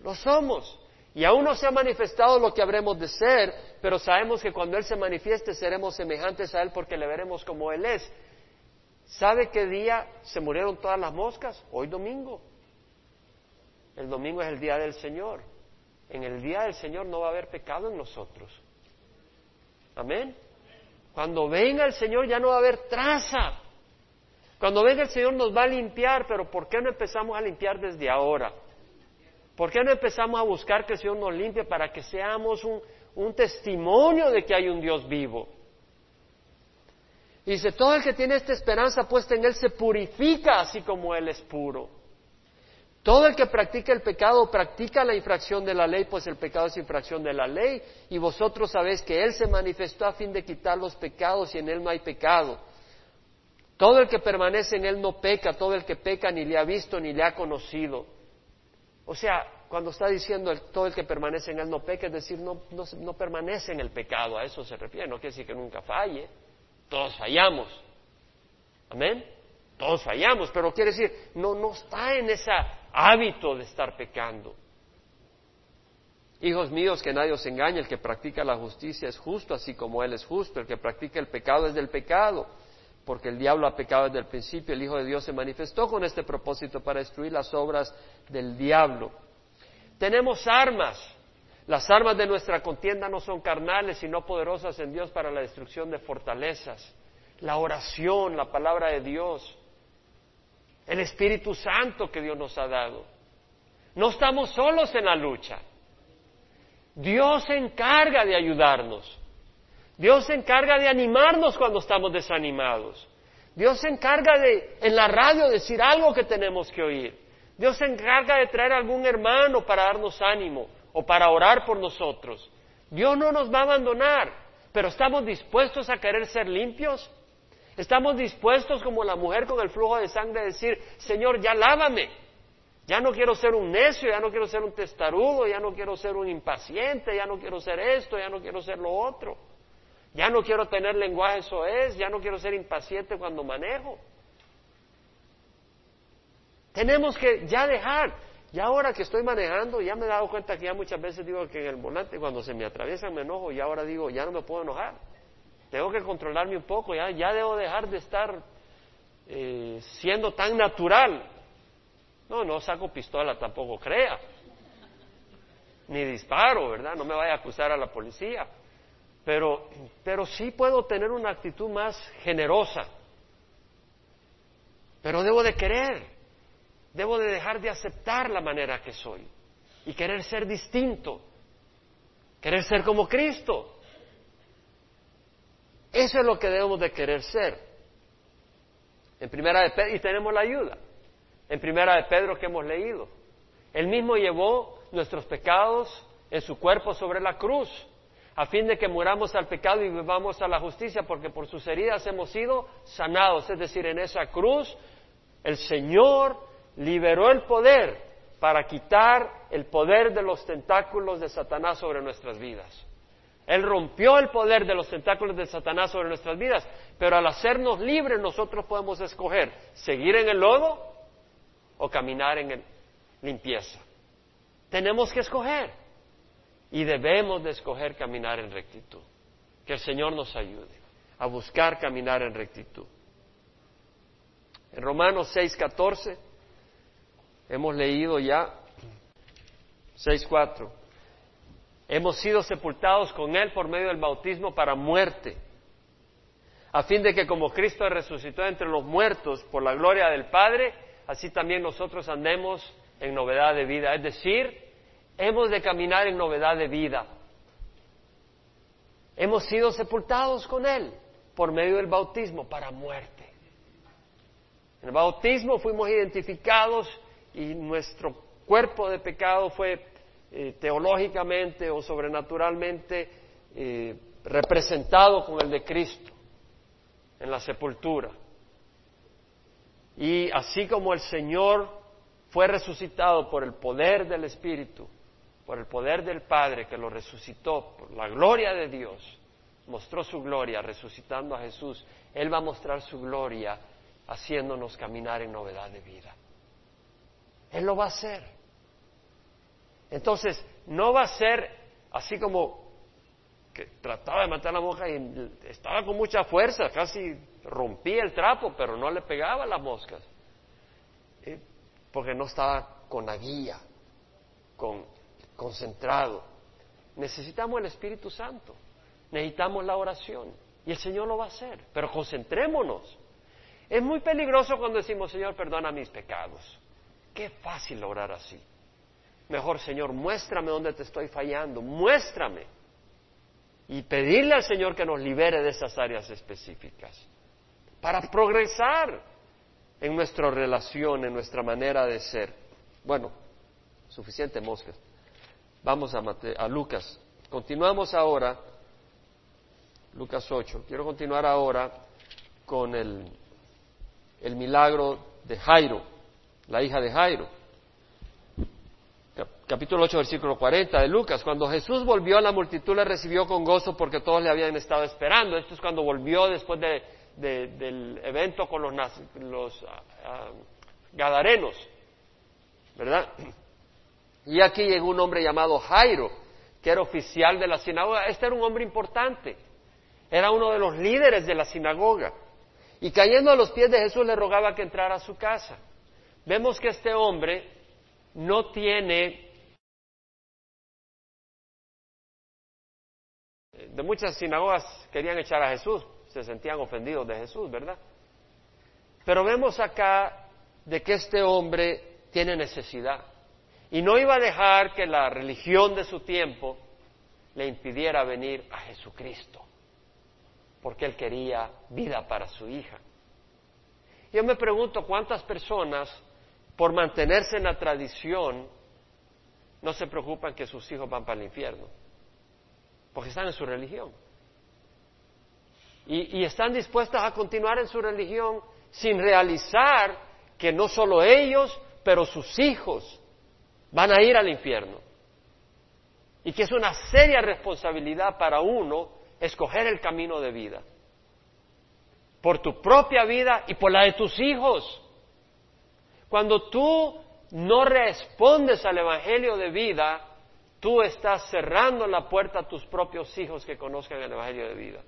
Speaker 1: Lo somos. Y aún no se ha manifestado lo que habremos de ser, pero sabemos que cuando Él se manifieste seremos semejantes a Él porque le veremos como Él es. ¿Sabe qué día se murieron todas las moscas? Hoy domingo. El domingo es el día del Señor. En el día del Señor no va a haber pecado en nosotros. Amén. Cuando venga el Señor ya no va a haber traza. Cuando venga el Señor nos va a limpiar, pero ¿por qué no empezamos a limpiar desde ahora? ¿Por qué no empezamos a buscar que el Señor nos limpie para que seamos un, testimonio de que hay un Dios vivo? Y dice, todo el que tiene esta esperanza puesta en Él se purifica así como Él es puro. Todo el que practica el pecado practica la infracción de la ley, pues el pecado es infracción de la ley, y vosotros sabéis que Él se manifestó a fin de quitar los pecados y en Él no hay pecado. Todo el que permanece en Él no peca, todo el que peca ni le ha visto ni le ha conocido. O sea, cuando está diciendo todo el que permanece en él no peca, es decir, no, permanece en el pecado, a eso se refiere, no quiere decir que nunca falle, todos fallamos. Amén. Todos fallamos, pero quiere decir, no, no está en ese hábito de estar pecando. Hijos míos, que nadie os engañe, el que practica la justicia es justo, así como Él es justo, el que practica el pecado es del pecado porque el diablo ha pecado desde el principio, el Hijo de Dios se manifestó con este propósito para destruir las obras del diablo. Tenemos armas. Las armas de nuestra contienda no son carnales, sino poderosas en Dios para la destrucción de fortalezas. La oración, la palabra de Dios, el Espíritu Santo que Dios nos ha dado. No estamos solos en la lucha. Dios se encarga de ayudarnos. Dios se encarga de animarnos cuando estamos desanimados. Dios se encarga de en la radio decir algo que tenemos que oír. Dios se encarga de traer algún hermano para darnos ánimo o para orar por nosotros. Dios no nos va a abandonar, pero estamos dispuestos a querer ser limpios. Estamos dispuestos como la mujer con el flujo de sangre a decir, Señor, ya lávame. Ya no quiero ser un necio, ya no quiero ser un testarudo, ya no quiero ser un impaciente, ya no quiero ser esto, ya no quiero ser lo otro. Ya no quiero tener lenguaje es, ya no quiero ser impaciente cuando manejo. Tenemos que ya dejar. Ya ahora que estoy manejando, ya me he dado cuenta que ya muchas veces digo que en el volante cuando se me atraviesa me enojo y ahora digo, ya no me puedo enojar. Tengo que controlarme un poco, ya, ya debo dejar de estar eh, siendo tan natural. No, no saco pistola, tampoco crea. ni disparo, ¿verdad? No me vaya a acusar a la policía. Pero, pero sí puedo tener una actitud más generosa. Pero debo de querer, debo de dejar de aceptar la manera que soy y querer ser distinto, querer ser como Cristo. Eso es lo que debemos de querer ser. En primera de Pedro, y tenemos la ayuda. En primera de Pedro que hemos leído. Él mismo llevó nuestros pecados en su cuerpo sobre la cruz, a fin de que muramos al pecado y vivamos a la justicia, porque por sus heridas hemos sido sanados. Es decir, en esa cruz el Señor liberó el poder para quitar el poder de los tentáculos de Satanás sobre nuestras vidas. Él rompió el poder de los tentáculos de Satanás sobre nuestras vidas, pero al hacernos libres nosotros podemos escoger seguir en el lodo o caminar en limpieza. Tenemos que escoger y debemos de escoger caminar en rectitud. Que el Señor nos ayude a buscar caminar en rectitud. En Romanos 6:14 hemos leído ya 6:4 Hemos sido sepultados con Él por medio del bautismo para muerte, a fin de que como Cristo resucitó entre los muertos por la gloria del Padre, así también nosotros andemos en novedad de vida. Es decir, hemos de caminar en novedad de vida. Hemos sido sepultados con Él por medio del bautismo para muerte. En el bautismo fuimos identificados y nuestro cuerpo de pecado fue eh, teológicamente o sobrenaturalmente eh, representado con el de Cristo en la sepultura. Y así como el Señor fue resucitado por el poder del Espíritu, por el poder del Padre que lo resucitó, por la gloria de Dios, mostró su gloria resucitando a Jesús, Él va a mostrar su gloria haciéndonos caminar en novedad de vida. Él lo va a hacer. Entonces, no va a ser así como que trataba de matar a la mosca y estaba con mucha fuerza, casi rompía el trapo, pero no le pegaba a las moscas, ¿eh? porque no estaba con la guía, con, concentrado. Necesitamos el Espíritu Santo, necesitamos la oración, y el Señor lo va a hacer, pero concentrémonos. Es muy peligroso cuando decimos, Señor, perdona mis pecados. Qué fácil orar así. Mejor, Señor, muéstrame dónde te estoy fallando, muéstrame. Y pedirle al Señor que nos libere de esas áreas específicas para progresar en nuestra relación, en nuestra manera de ser. Bueno, suficiente moscas. Vamos a, Lucas. Continuamos ahora, Lucas 8. Quiero continuar ahora con el, el milagro de Jairo, la hija de Jairo capítulo 8, versículo 40 de Lucas. Cuando Jesús volvió, la multitud le recibió con gozo porque todos le habían estado esperando. Esto es cuando volvió después del evento con los, ah, ah, gadarenos, ¿verdad? Y aquí llegó un hombre llamado Jairo, que era oficial de la sinagoga. Este era un hombre importante, era uno de los líderes de la sinagoga. Y cayendo a los pies de Jesús le rogaba que entrara a su casa. Vemos que este hombre no tiene de muchas sinagogas querían echar a Jesús, se sentían ofendidos de Jesús, ¿verdad? Pero vemos acá de que este hombre tiene necesidad y no iba a dejar que la religión de su tiempo le impidiera venir a Jesucristo, porque él quería vida para su hija. Yo me pregunto cuántas personas, por mantenerse en la tradición, no se preocupan que sus hijos van para el infierno porque están en su religión. Y, están dispuestas a continuar en su religión sin realizar que no solo ellos, pero sus hijos van a ir al infierno. Y que es una seria responsabilidad para uno escoger el camino de vida. Por tu propia vida y por la de tus hijos. Cuando tú no respondes al Evangelio de vida, tú estás cerrando la puerta a tus propios hijos que conozcan el Evangelio de vida.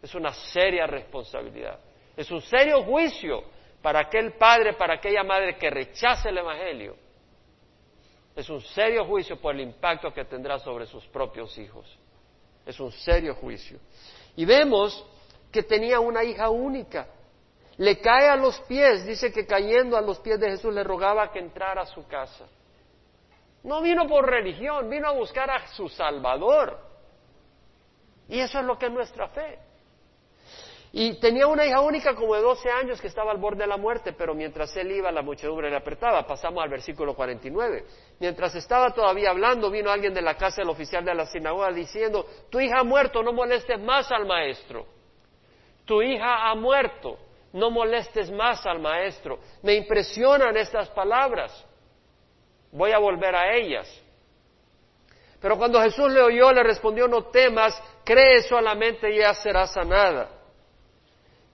Speaker 1: Es una seria responsabilidad. Es un serio juicio para aquel padre, para aquella madre que rechace el Evangelio. Es un serio juicio por el impacto que tendrá sobre sus propios hijos. Es un serio juicio. Y vemos que tenía una hija única. Le cae a los pies, dice que cayendo a los pies de Jesús le rogaba que entrara a su casa. No vino por religión, vino a buscar a su Salvador. Y eso es lo que es nuestra fe. Y tenía una hija única como de 12 años que estaba al borde de la muerte, pero mientras él iba la muchedumbre le apretaba. Pasamos al versículo 49. Mientras estaba todavía hablando, vino alguien de la casa del oficial de la sinagoga diciendo, tu hija ha muerto, no molestes más al maestro. Tu hija ha muerto, no molestes más al maestro. Me impresionan estas palabras. Voy a volver a ellas. Pero cuando Jesús le oyó, le respondió, no temas, cree solamente y ya será sanada.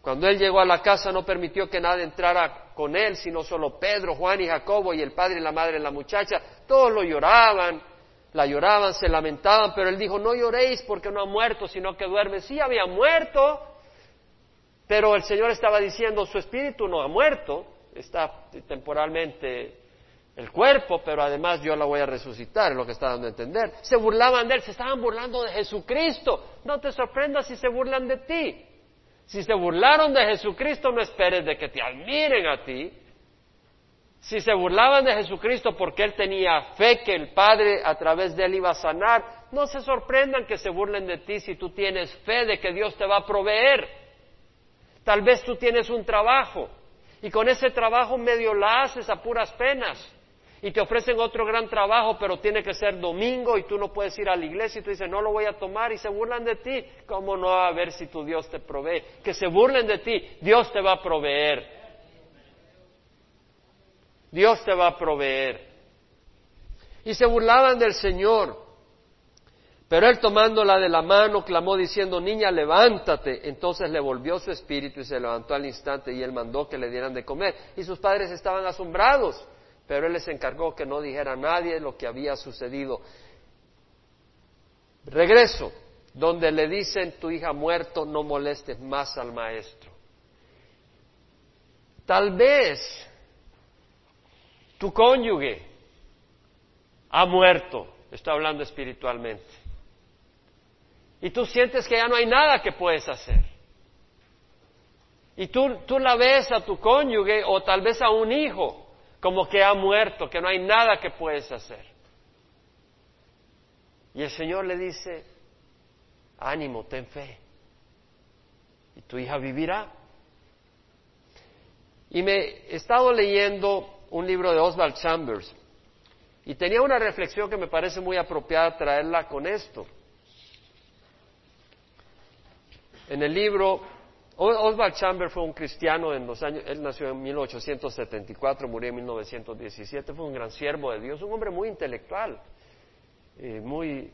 Speaker 1: Cuando él llegó a la casa no permitió que nadie entrara con él, sino solo Pedro, Juan y Jacobo y el padre y la madre de la muchacha. Todos lo lloraban, la lloraban, se lamentaban, pero él dijo, no lloréis porque no ha muerto, sino que duerme. Sí, había muerto, pero el Señor estaba diciendo, su espíritu no ha muerto, está temporalmente el cuerpo, pero además yo la voy a resucitar, es lo que está dando a entender. Se burlaban de él, se estaban burlando de Jesucristo. No te sorprendas si se burlan de ti. Si se burlaron de Jesucristo, no esperes de que te admiren a ti. Si se burlaban de Jesucristo porque Él tenía fe que el Padre a través de Él iba a sanar, no se sorprendan que se burlen de ti si tú tienes fe de que Dios te va a proveer. Tal vez tú tienes un trabajo y con ese trabajo medio la haces a puras penas y te ofrecen otro gran trabajo, pero tiene que ser domingo y tú no puedes ir a la iglesia y tú dices, no lo voy a tomar y se burlan de ti. ¿Cómo no va a ver si tu Dios te provee? Que se burlen de ti, Dios te va a proveer. Dios te va a proveer. Y se burlaban del Señor. Pero él tomándola de la mano clamó diciendo, niña, levántate. Entonces le volvió su espíritu y se levantó al instante y él mandó que le dieran de comer. Y sus padres estaban asombrados pero él les encargó que no dijera a nadie lo que había sucedido. Regreso, donde le dicen, tu hija muerto, no molestes más al maestro. Tal vez tu cónyuge ha muerto, estoy hablando espiritualmente, y tú sientes que ya no hay nada que puedes hacer. Y tú, tú la ves a tu cónyuge o tal vez a un hijo como que ha muerto, que no hay nada que puedes hacer. Y el Señor le dice, ánimo, ten fe, y tu hija vivirá. Y me he estado leyendo un libro de Oswald Chambers y tenía una reflexión que me parece muy apropiada traerla con esto. En el libro Oswald Chambers fue un cristiano en los años, él nació en 1874, murió en 1917, fue un gran siervo de Dios, un hombre muy intelectual, eh, muy,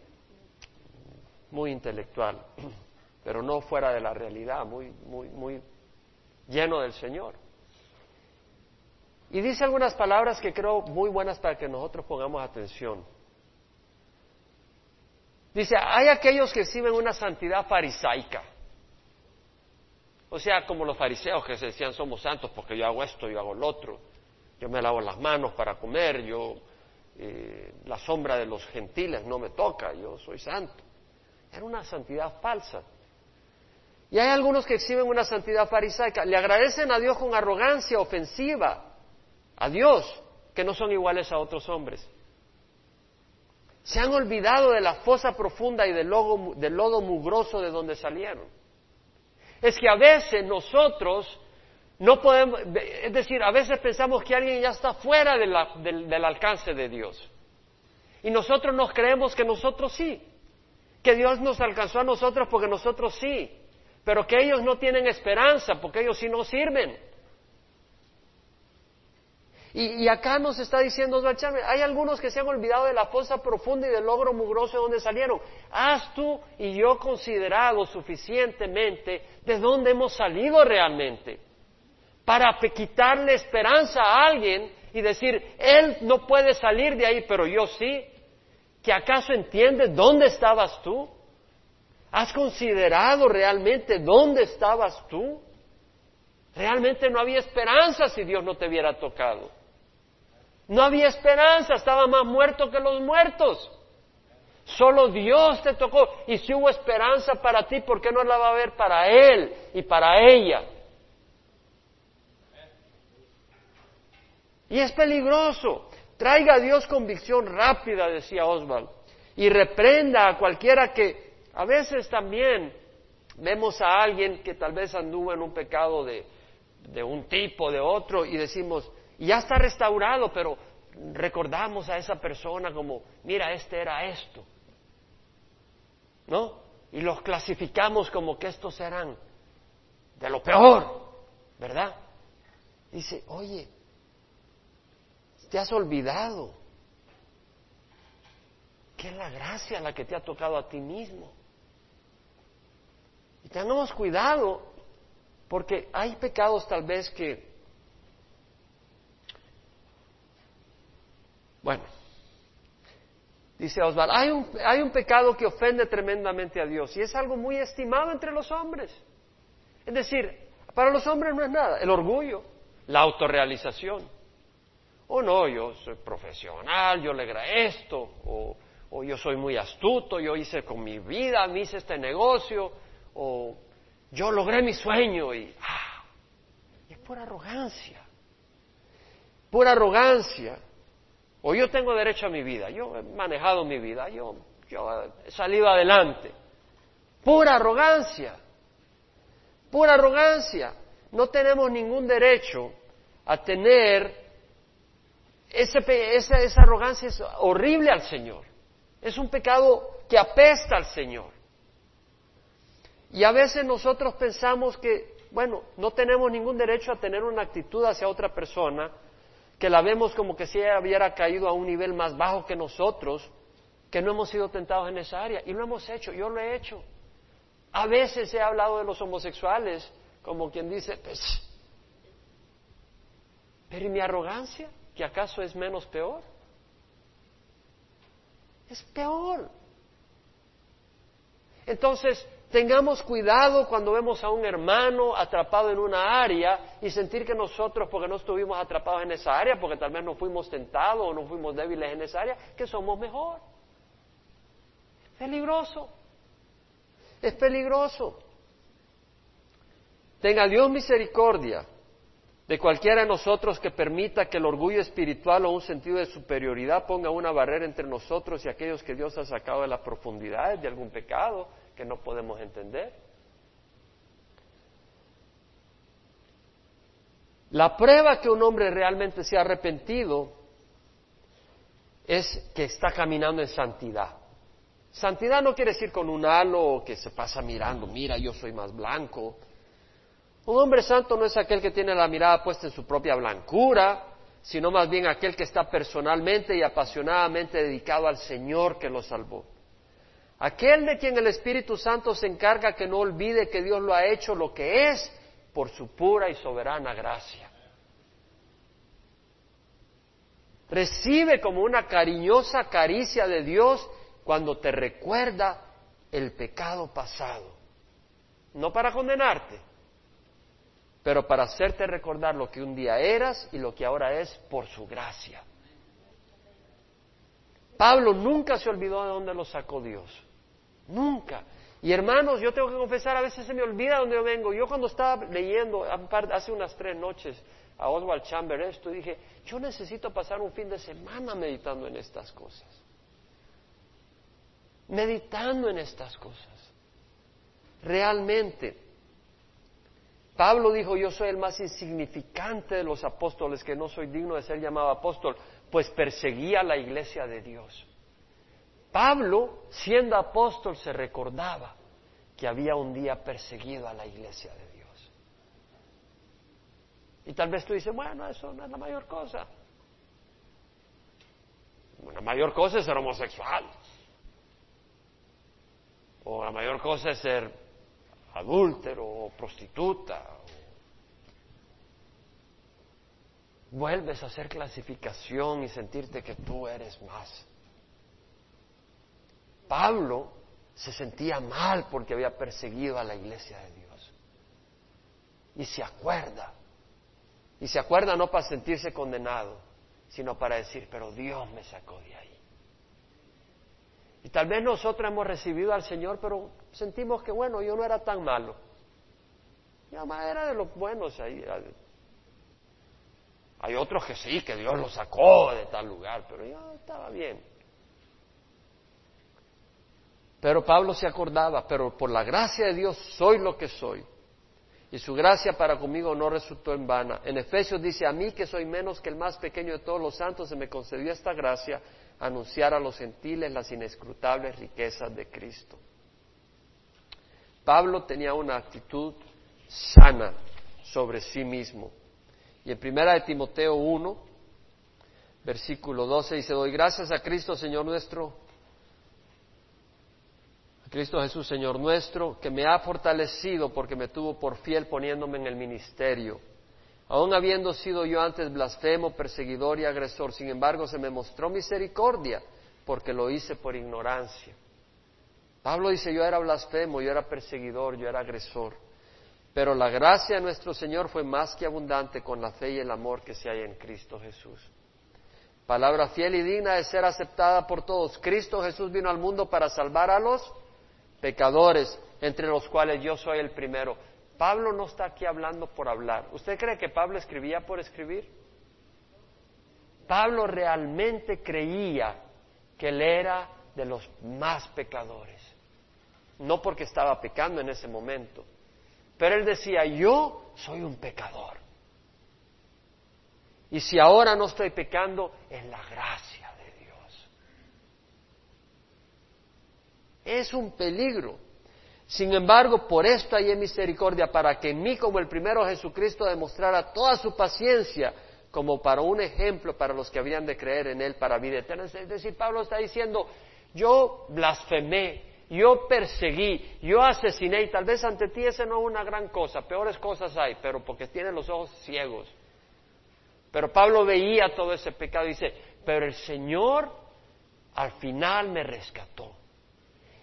Speaker 1: muy intelectual, pero no fuera de la realidad, muy, muy, muy lleno del Señor. Y dice algunas palabras que creo muy buenas para que nosotros pongamos atención. Dice, hay aquellos que exhiben una santidad farisaica o sea, como los fariseos que se decían somos santos porque yo hago esto, yo hago lo otro, yo me lavo las manos para comer, yo eh, la sombra de los gentiles no me toca, yo soy santo. Era una santidad falsa. Y hay algunos que exhiben una santidad farisaica, le agradecen a Dios con arrogancia ofensiva, a Dios, que no son iguales a otros hombres. Se han olvidado de la fosa profunda y del lodo mugroso de donde salieron es que a veces nosotros no podemos, es decir, a veces pensamos que alguien ya está fuera del, alcance de Dios. Y nosotros nos creemos que nosotros sí, que Dios nos alcanzó a nosotros porque nosotros sí, pero que ellos no tienen esperanza porque ellos sí no sirven. Y, acá nos está diciendo hay algunos que se han olvidado de la fosa profunda y del logro mugroso de donde salieron. ¿Has tú y yo considerado suficientemente de dónde hemos salido realmente? Para quitarle esperanza a alguien y decir, él no puede salir de ahí, pero yo sí. ¿Que acaso entiendes dónde estabas tú? ¿Has considerado realmente dónde estabas tú? Realmente no había esperanza si Dios no te hubiera tocado. No había esperanza, estaba más muerto que los muertos. Solo Dios te tocó. Y si hubo esperanza para ti, ¿por qué no la va a haber para Él y para ella? Y es peligroso. Traiga a Dios convicción rápida, decía Oswald, y reprenda a cualquiera que a veces también vemos a alguien que tal vez anduvo en un pecado de, de un tipo, de otro, y decimos, ya está restaurado, pero recordamos a esa persona como, mira, este era esto. ¿No? Y los clasificamos como que estos eran de lo peor, ¿verdad? Dice, oye, te has olvidado que es la gracia la que te ha tocado a ti mismo. Y tengamos cuidado, porque hay pecados tal vez que Bueno, dice Oswald, hay un, hay un pecado que ofende tremendamente a Dios y es algo muy estimado entre los hombres. Es decir, para los hombres no es nada, el orgullo, la autorrealización. O oh, no, yo soy profesional, yo le esto, o, o, yo soy muy astuto, yo hice con mi vida, me hice este negocio, o yo logré mi sueño y, ah, y es pura arrogancia, pura arrogancia. O yo tengo derecho a mi vida, yo he manejado mi vida, yo, yo he salido adelante. Pura arrogancia, pura arrogancia. No tenemos ningún derecho a tener ese, esa, esa arrogancia es horrible al Señor. Es un pecado que apesta al Señor. Y a veces nosotros pensamos que, bueno, no tenemos ningún derecho a tener una actitud hacia otra persona que la vemos como que si ella hubiera caído a un nivel más bajo que nosotros, que no hemos sido tentados en esa área. Y lo hemos hecho, yo lo he hecho. A veces he hablado de los homosexuales como quien dice, pues, pero ¿y mi arrogancia? ¿Que acaso es menos peor? Es peor. Entonces, Tengamos cuidado cuando vemos a un hermano atrapado en una área y sentir que nosotros, porque no estuvimos atrapados en esa área, porque tal vez no fuimos tentados o no fuimos débiles en esa área, que somos mejor. Peligroso. Es peligroso. Tenga Dios misericordia de cualquiera de nosotros que permita que el orgullo espiritual o un sentido de superioridad ponga una barrera entre nosotros y aquellos que Dios ha sacado de las profundidades de algún pecado que no podemos entender. La prueba que un hombre realmente se ha arrepentido es que está caminando en santidad. Santidad no quiere decir con un halo que se pasa mirando, mira, yo soy más blanco. Un hombre santo no es aquel que tiene la mirada puesta en su propia blancura, sino más bien aquel que está personalmente y apasionadamente dedicado al Señor que lo salvó. Aquel de quien el Espíritu Santo se encarga que no olvide que Dios lo ha hecho lo que es por su pura y soberana gracia. Recibe como una cariñosa caricia de Dios cuando te recuerda el pecado pasado. No para condenarte, pero para hacerte recordar lo que un día eras y lo que ahora es por su gracia. Pablo nunca se olvidó de dónde lo sacó Dios. Nunca. Y hermanos, yo tengo que confesar, a veces se me olvida dónde yo vengo. Yo cuando estaba leyendo hace unas tres noches a Oswald Chamber esto, dije, yo necesito pasar un fin de semana meditando en estas cosas. Meditando en estas cosas. Realmente. Pablo dijo, yo soy el más insignificante de los apóstoles, que no soy digno de ser llamado apóstol, pues perseguía la iglesia de Dios. Pablo, siendo apóstol, se recordaba que había un día perseguido a la iglesia de Dios. Y tal vez tú dices, bueno, eso no es la mayor cosa. La mayor cosa es ser homosexual. O la mayor cosa es ser adúltero o prostituta. Vuelves a hacer clasificación y sentirte que tú eres más. Pablo se sentía mal porque había perseguido a la iglesia de Dios. Y se acuerda. Y se acuerda no para sentirse condenado, sino para decir, pero Dios me sacó de ahí. Y tal vez nosotros hemos recibido al Señor, pero sentimos que, bueno, yo no era tan malo. Yo era de los buenos ahí. Hay otros que sí, que Dios los sacó de tal lugar, pero yo estaba bien. Pero Pablo se acordaba, pero por la gracia de Dios soy lo que soy. Y su gracia para conmigo no resultó en vana. En Efesios dice, a mí que soy menos que el más pequeño de todos los santos, se me concedió esta gracia, anunciar a los gentiles las inescrutables riquezas de Cristo. Pablo tenía una actitud sana sobre sí mismo. Y en primera de Timoteo 1, versículo 12 dice, doy gracias a Cristo Señor nuestro, Cristo Jesús Señor nuestro, que me ha fortalecido porque me tuvo por fiel poniéndome en el ministerio. Aun habiendo sido yo antes blasfemo, perseguidor y agresor, sin embargo se me mostró misericordia porque lo hice por ignorancia. Pablo dice, yo era blasfemo, yo era perseguidor, yo era agresor. Pero la gracia de nuestro Señor fue más que abundante con la fe y el amor que se hay en Cristo Jesús. Palabra fiel y digna de ser aceptada por todos. Cristo Jesús vino al mundo para salvar a los pecadores, entre los cuales yo soy el primero. Pablo no está aquí hablando por hablar. ¿Usted cree que Pablo escribía por escribir? Pablo realmente creía que él era de los más pecadores. No porque estaba pecando en ese momento, pero él decía, yo soy un pecador. Y si ahora no estoy pecando, es la gracia de Dios. Es un peligro. Sin embargo, por esto hay misericordia, para que en mí, como el primero Jesucristo, demostrara toda su paciencia, como para un ejemplo para los que habían de creer en Él para vida eterna. Es decir, Pablo está diciendo, yo blasfemé, yo perseguí, yo asesiné, y tal vez ante ti ese no es una gran cosa, peores cosas hay, pero porque tiene los ojos ciegos. Pero Pablo veía todo ese pecado y dice, pero el Señor al final me rescató.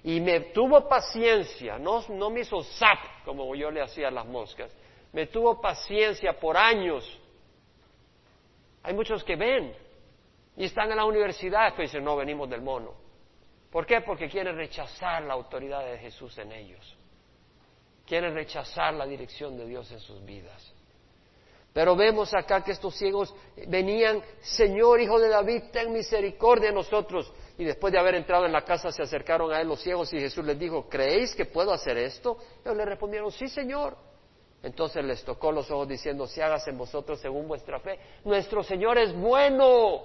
Speaker 1: Y me tuvo paciencia, no, no me hizo zap como yo le hacía a las moscas, me tuvo paciencia por años. Hay muchos que ven y están en la universidad, pero dicen, no, venimos del mono. ¿Por qué? Porque quieren rechazar la autoridad de Jesús en ellos. Quieren rechazar la dirección de Dios en sus vidas. Pero vemos acá que estos ciegos venían, Señor, Hijo de David, ten misericordia de nosotros. Y después de haber entrado en la casa se acercaron a él los ciegos y Jesús les dijo, ¿creéis que puedo hacer esto? Ellos le respondieron, sí, Señor. Entonces les tocó los ojos diciendo, si hagas en vosotros según vuestra fe. Nuestro Señor es bueno.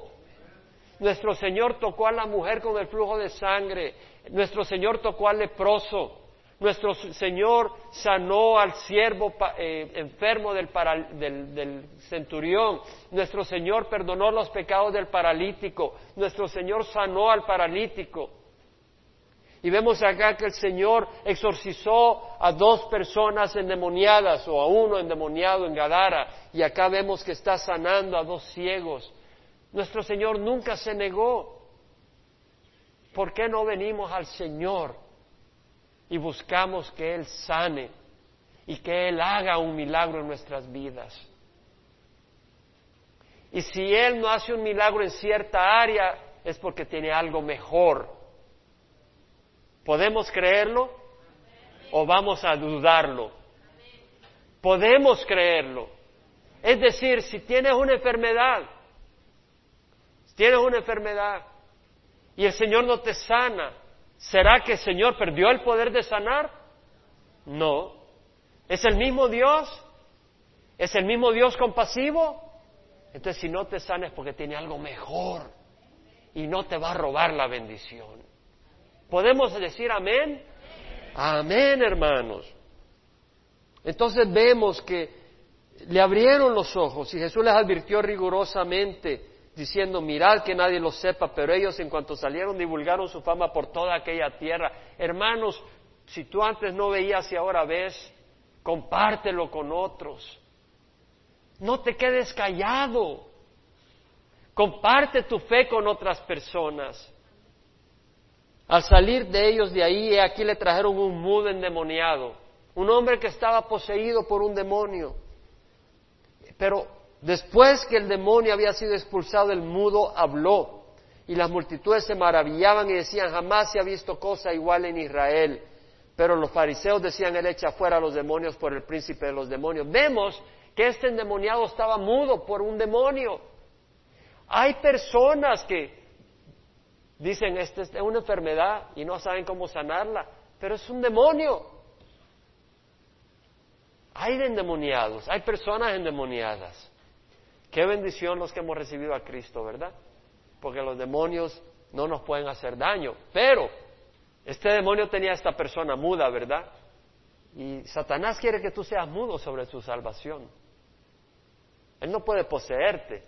Speaker 1: Nuestro Señor tocó a la mujer con el flujo de sangre. Nuestro Señor tocó al leproso. Nuestro Señor sanó al siervo eh, enfermo del, del, centurión. Nuestro Señor perdonó los pecados del paralítico. Nuestro Señor sanó al paralítico. Y vemos acá que el Señor exorcizó a dos personas endemoniadas o a uno endemoniado en Gadara. Y acá vemos que está sanando a dos ciegos. Nuestro Señor nunca se negó. ¿Por qué no venimos al Señor y buscamos que Él sane y que Él haga un milagro en nuestras vidas? Y si Él no hace un milagro en cierta área, es porque tiene algo mejor. ¿Podemos creerlo o vamos a dudarlo? Podemos creerlo. Es decir, si tienes una enfermedad, tienes una enfermedad y el Señor no te sana, ¿será que el Señor perdió el poder de sanar? No. ¿Es el mismo Dios? ¿Es el mismo Dios compasivo? Entonces si no te sana es porque tiene algo mejor y no te va a robar la bendición. ¿Podemos decir amén? Amén, hermanos. Entonces vemos que le abrieron los ojos y Jesús les advirtió rigurosamente diciendo, mirad que nadie lo sepa, pero ellos en cuanto salieron divulgaron su fama por toda aquella tierra. Hermanos, si tú antes no veías y ahora ves, compártelo con otros. No te quedes callado. Comparte tu fe con otras personas. Al salir de ellos de ahí, aquí le trajeron un mudo endemoniado, un hombre que estaba poseído por un demonio. Pero Después que el demonio había sido expulsado, el mudo habló. Y las multitudes se maravillaban y decían, jamás se ha visto cosa igual en Israel. Pero los fariseos decían, él echa fuera a los demonios por el príncipe de los demonios. Vemos que este endemoniado estaba mudo por un demonio. Hay personas que dicen, esta es una enfermedad y no saben cómo sanarla, pero es un demonio. Hay endemoniados, hay personas endemoniadas. Qué bendición los que hemos recibido a Cristo, ¿verdad? Porque los demonios no nos pueden hacer daño. Pero este demonio tenía a esta persona muda, ¿verdad? Y Satanás quiere que tú seas mudo sobre su salvación. Él no puede poseerte,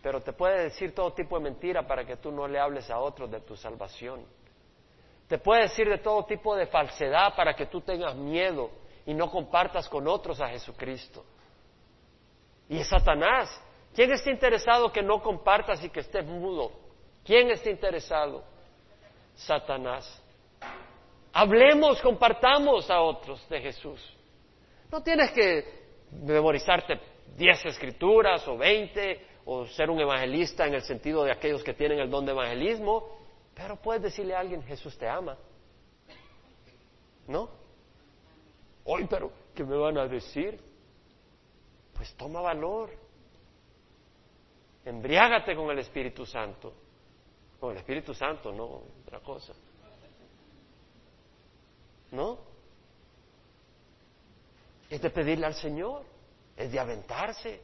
Speaker 1: pero te puede decir todo tipo de mentira para que tú no le hables a otros de tu salvación. Te puede decir de todo tipo de falsedad para que tú tengas miedo y no compartas con otros a Jesucristo. Y es Satanás. ¿Quién está interesado que no compartas y que estés mudo? ¿Quién está interesado? Satanás. Hablemos, compartamos a otros de Jesús. No tienes que memorizarte diez escrituras o veinte o ser un evangelista en el sentido de aquellos que tienen el don de evangelismo, pero puedes decirle a alguien, Jesús te ama. ¿No? Hoy, pero, ¿qué me van a decir? Pues toma valor. Embriágate con el Espíritu Santo. Con el Espíritu Santo, no otra cosa. ¿No? Es de pedirle al Señor, es de aventarse.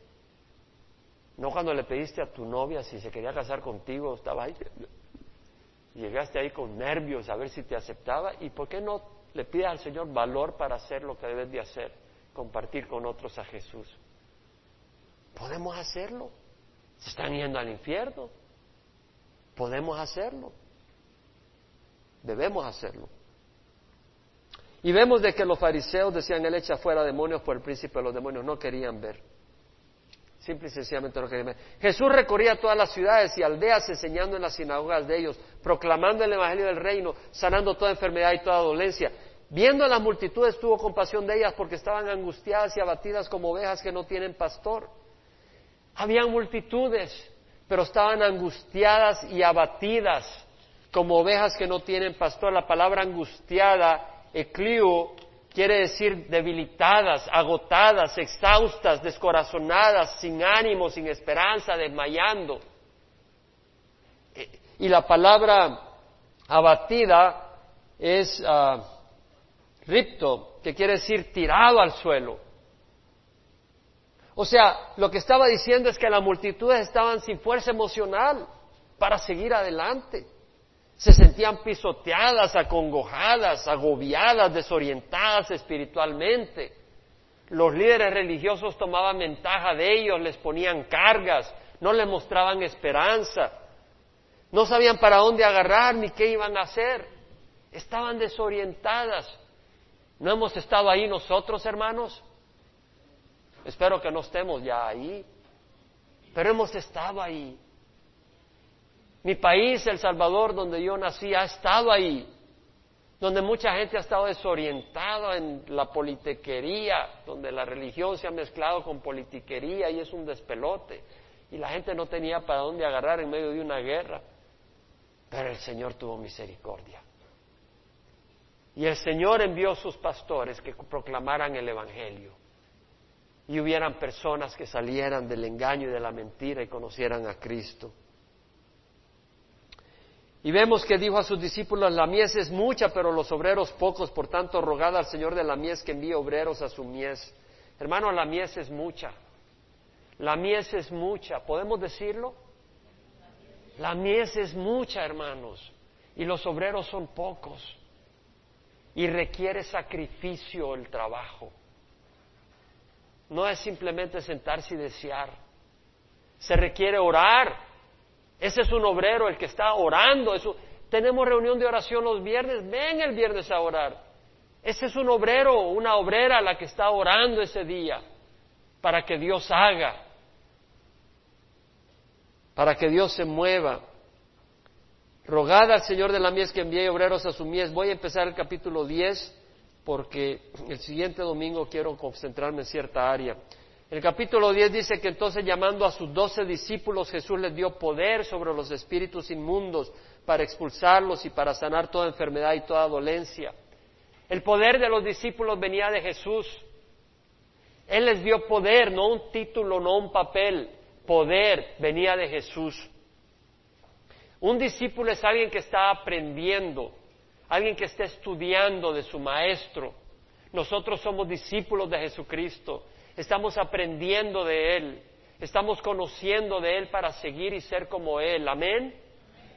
Speaker 1: No cuando le pediste a tu novia si se quería casar contigo, estaba ahí. Llegaste ahí con nervios a ver si te aceptaba. ¿Y por qué no le pides al Señor valor para hacer lo que debes de hacer? Compartir con otros a Jesús. Podemos hacerlo. Se están yendo al infierno. Podemos hacerlo. Debemos hacerlo. Y vemos de que los fariseos decían, él echa fuera demonios por el príncipe de los demonios. No querían ver. Simple y sencillamente no querían ver. Jesús recorría todas las ciudades y aldeas enseñando en las sinagogas de ellos, proclamando el evangelio del reino, sanando toda enfermedad y toda dolencia. Viendo a las multitudes tuvo compasión de ellas porque estaban angustiadas y abatidas como ovejas que no tienen pastor. Habían multitudes, pero estaban angustiadas y abatidas como ovejas que no tienen pastor. La palabra angustiada, eclio, quiere decir debilitadas, agotadas, exhaustas, descorazonadas, sin ánimo, sin esperanza, desmayando. Y la palabra abatida es uh, ripto, que quiere decir tirado al suelo. O sea, lo que estaba diciendo es que las multitudes estaban sin fuerza emocional para seguir adelante. Se sentían pisoteadas, acongojadas, agobiadas, desorientadas espiritualmente. Los líderes religiosos tomaban ventaja de ellos, les ponían cargas, no les mostraban esperanza. No sabían para dónde agarrar ni qué iban a hacer. Estaban desorientadas. ¿No hemos estado ahí nosotros, hermanos? Espero que no estemos ya ahí, pero hemos estado ahí. Mi país, El Salvador, donde yo nací, ha estado ahí, donde mucha gente ha estado desorientada en la politiquería, donde la religión se ha mezclado con politiquería y es un despelote, y la gente no tenía para dónde agarrar en medio de una guerra, pero el Señor tuvo misericordia. Y el Señor envió sus pastores que proclamaran el Evangelio y hubieran personas que salieran del engaño y de la mentira y conocieran a Cristo. Y vemos que dijo a sus discípulos, la mies es mucha, pero los obreros pocos, por tanto rogad al Señor de la mies que envíe obreros a su mies. Hermano, la mies es mucha. La mies es mucha, ¿podemos decirlo? La mies es mucha, hermanos, y los obreros son pocos. Y requiere sacrificio el trabajo no es simplemente sentarse y desear. Se requiere orar. Ese es un obrero, el que está orando. Tenemos reunión de oración los viernes. Ven el viernes a orar. Ese es un obrero, una obrera la que está orando ese día para que Dios haga, para que Dios se mueva. Rogad al Señor de la mies que envíe obreros a su mies. Voy a empezar el capítulo 10 porque el siguiente domingo quiero concentrarme en cierta área. El capítulo 10 dice que entonces llamando a sus doce discípulos Jesús les dio poder sobre los espíritus inmundos para expulsarlos y para sanar toda enfermedad y toda dolencia. El poder de los discípulos venía de Jesús. Él les dio poder, no un título, no un papel. Poder venía de Jesús. Un discípulo es alguien que está aprendiendo, alguien que está estudiando de su maestro. Nosotros somos discípulos de Jesucristo, estamos aprendiendo de Él, estamos conociendo de Él para seguir y ser como Él. Amén.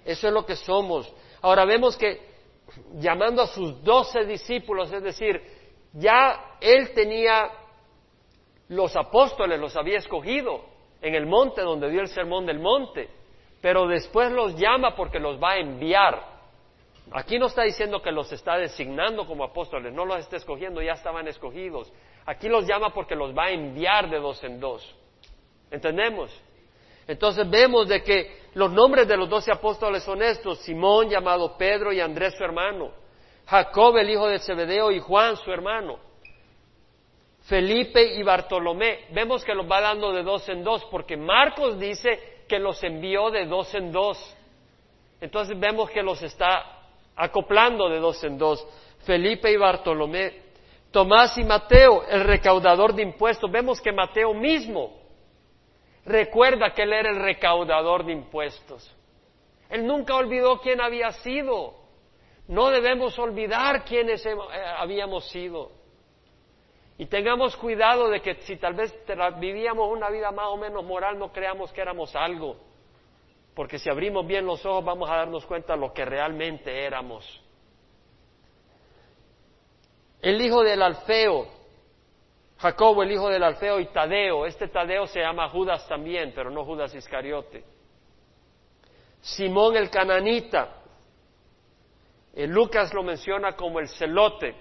Speaker 1: Eso es lo que somos. Ahora vemos que llamando a sus doce discípulos, es decir, ya Él tenía los apóstoles, los había escogido en el monte donde dio el sermón del monte, pero después los llama porque los va a enviar. Aquí no está diciendo que los está designando como apóstoles, no los está escogiendo, ya estaban escogidos. Aquí los llama porque los va a enviar de dos en dos. ¿Entendemos? Entonces vemos de que los nombres de los doce apóstoles son estos, Simón llamado Pedro y Andrés su hermano, Jacob el hijo de Zebedeo y Juan su hermano, Felipe y Bartolomé. Vemos que los va dando de dos en dos porque Marcos dice que los envió de dos en dos. Entonces vemos que los está acoplando de dos en dos. Felipe y Bartolomé, Tomás y Mateo, el recaudador de impuestos. Vemos que Mateo mismo recuerda que él era el recaudador de impuestos. Él nunca olvidó quién había sido. No debemos olvidar quiénes eh, habíamos sido. Y tengamos cuidado de que si tal vez vivíamos una vida más o menos moral, no creamos que éramos algo. Porque si abrimos bien los ojos vamos a darnos cuenta de lo que realmente éramos. El hijo del Alfeo, Jacobo, el hijo del Alfeo, y Tadeo. Este Tadeo se llama Judas también, pero no Judas Iscariote. Simón el cananita. Eh, Lucas lo menciona como el celote.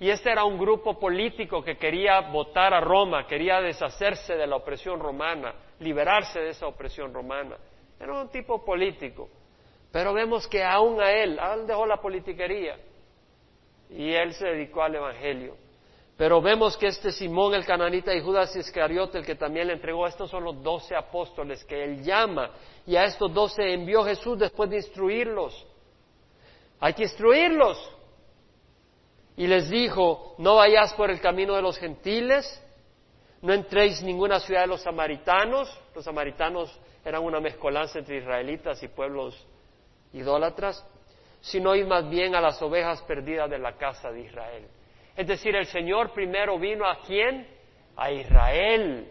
Speaker 1: Y este era un grupo político que quería votar a Roma, quería deshacerse de la opresión romana, liberarse de esa opresión romana. Era un tipo político. Pero vemos que aún a él, él dejó la politiquería y él se dedicó al Evangelio. Pero vemos que este Simón el cananita y Judas Iscariote, el que también le entregó, estos son los doce apóstoles que él llama. Y a estos doce envió Jesús después de instruirlos. Hay que instruirlos. Y les dijo, no vayáis por el camino de los gentiles, no entréis en ninguna ciudad de los samaritanos. Los samaritanos eran una mezcolanza entre israelitas y pueblos idólatras, sino ir más bien a las ovejas perdidas de la casa de Israel. Es decir, el Señor primero vino a quién? A Israel,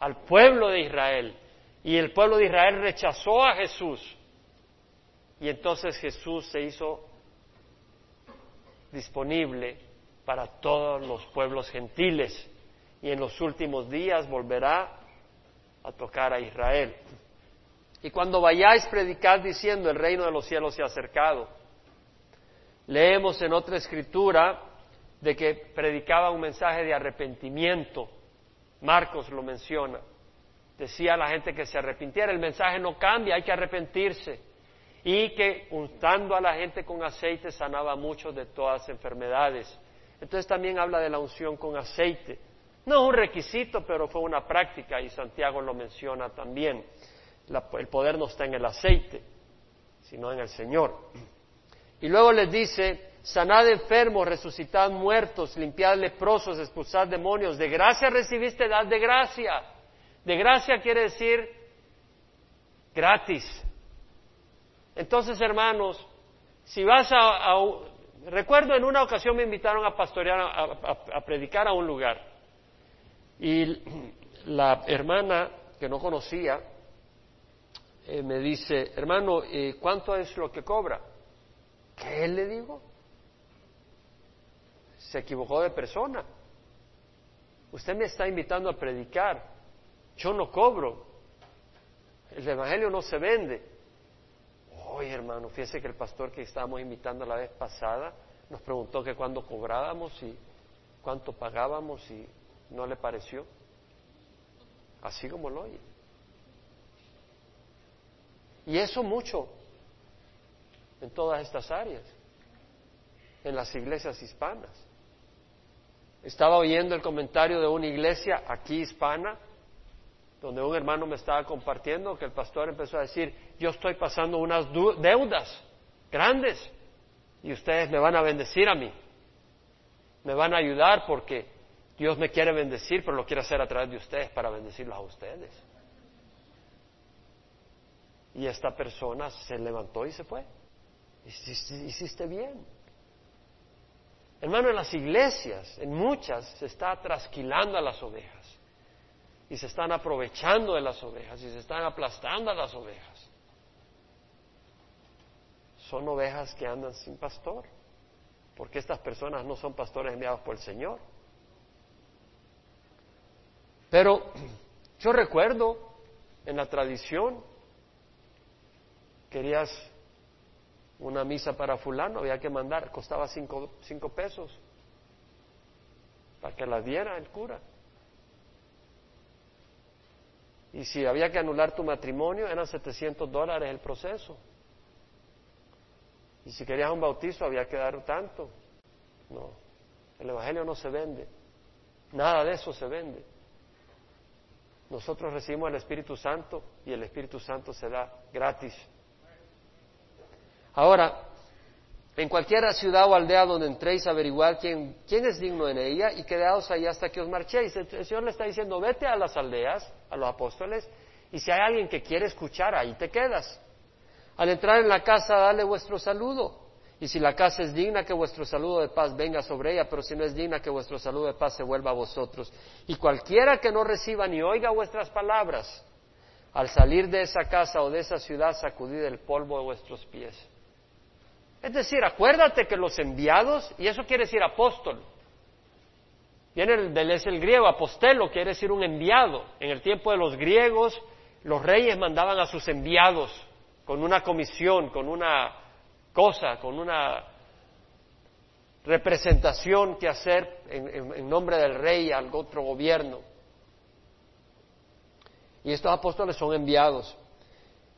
Speaker 1: al pueblo de Israel. Y el pueblo de Israel rechazó a Jesús. Y entonces Jesús se hizo disponible para todos los pueblos gentiles. Y en los últimos días volverá a tocar a Israel. Y cuando vayáis predicar diciendo el reino de los cielos se ha acercado, leemos en otra escritura de que predicaba un mensaje de arrepentimiento. Marcos lo menciona. Decía a la gente que se arrepintiera. El mensaje no cambia, hay que arrepentirse. Y que untando a la gente con aceite sanaba muchos de todas las enfermedades. Entonces también habla de la unción con aceite. No es un requisito, pero fue una práctica y Santiago lo menciona también. el poder no está en el aceite, sino en el Señor. Y luego les dice, sanad enfermos, resucitad muertos, limpiad leprosos, expulsad demonios. De gracia recibiste, dad de gracia. De gracia quiere decir gratis. Entonces, hermanos, si vas a... recuerdo en una ocasión me invitaron a pastorear, a, predicar a un lugar. Y la hermana que no conocía eh, me dice, hermano, ¿cuánto es lo que cobra? ¿Qué le digo? Se equivocó de persona. Usted me está invitando a predicar. Yo no cobro. El Evangelio no se vende. Oye, hermano, fíjese que el pastor que estábamos invitando la vez pasada nos preguntó que cuándo cobrábamos y cuánto pagábamos y no le pareció. Así como lo oye. Y eso mucho en todas estas áreas, en las iglesias hispanas. estaba oyendo el comentario de una iglesia aquí hispana, donde un hermano me estaba compartiendo que el pastor empezó a decir, yo estoy pasando unas deudas grandes y ustedes me van a bendecir a mí, me van a ayudar porque Dios me quiere bendecir, pero lo quiere hacer a través de ustedes para bendecirlos a ustedes. Y esta persona se levantó y se fue. Hiciste, bien. Hermano, en las iglesias, en muchas, se está trasquilando a las ovejas. Y se están aprovechando de las ovejas y se están aplastando a las ovejas. Son ovejas que andan sin pastor. Porque estas personas no son pastores enviados por el Señor. Pero yo recuerdo en la tradición, querías una misa para fulano, había que mandar, costaba cinco, cinco pesos para que la diera el cura. Y si había que anular tu matrimonio, eran 700 dólares el proceso. Y si querías un bautizo, había que dar tanto. No, el Evangelio no se vende. Nada de eso se vende. Nosotros recibimos el Espíritu Santo y el Espíritu Santo se da gratis. Ahora, en cualquier ciudad o aldea donde entréis, averiguar quién, quién es digno en ella y quedaos ahí hasta que os marchéis. El Señor le está diciendo, vete a las aldeas, a los apóstoles, y si hay alguien que quiere escuchar, ahí te quedas. Al entrar en la casa, dale vuestro saludo. Y si la casa es digna, que vuestro saludo de paz venga sobre ella, pero si no es digna, que vuestro saludo de paz se vuelva a vosotros. Y cualquiera que no reciba ni oiga vuestras palabras, al salir de esa casa o de esa ciudad, sacudid el polvo de vuestros pies. Es decir, acuérdate que los enviados, y eso quiere decir apóstol, viene del es el griego, apostelo, quiere decir un enviado. En el tiempo de los griegos, los reyes mandaban a sus enviados con una comisión, con una cosa, con una representación que hacer en, nombre del rey al otro gobierno. Y estos apóstoles son enviados.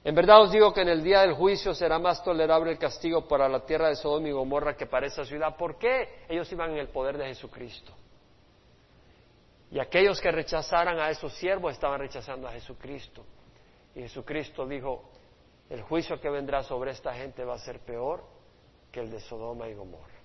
Speaker 1: En verdad os digo que en el día del juicio será más tolerable el castigo para la tierra de Sodoma y Gomorra que para esa ciudad. ¿Por qué? Ellos iban en el poder de Jesucristo. Y aquellos que rechazaran a esos siervos estaban rechazando a Jesucristo. Y Jesucristo dijo, el juicio que vendrá sobre esta gente va a ser peor que el de Sodoma y Gomorra.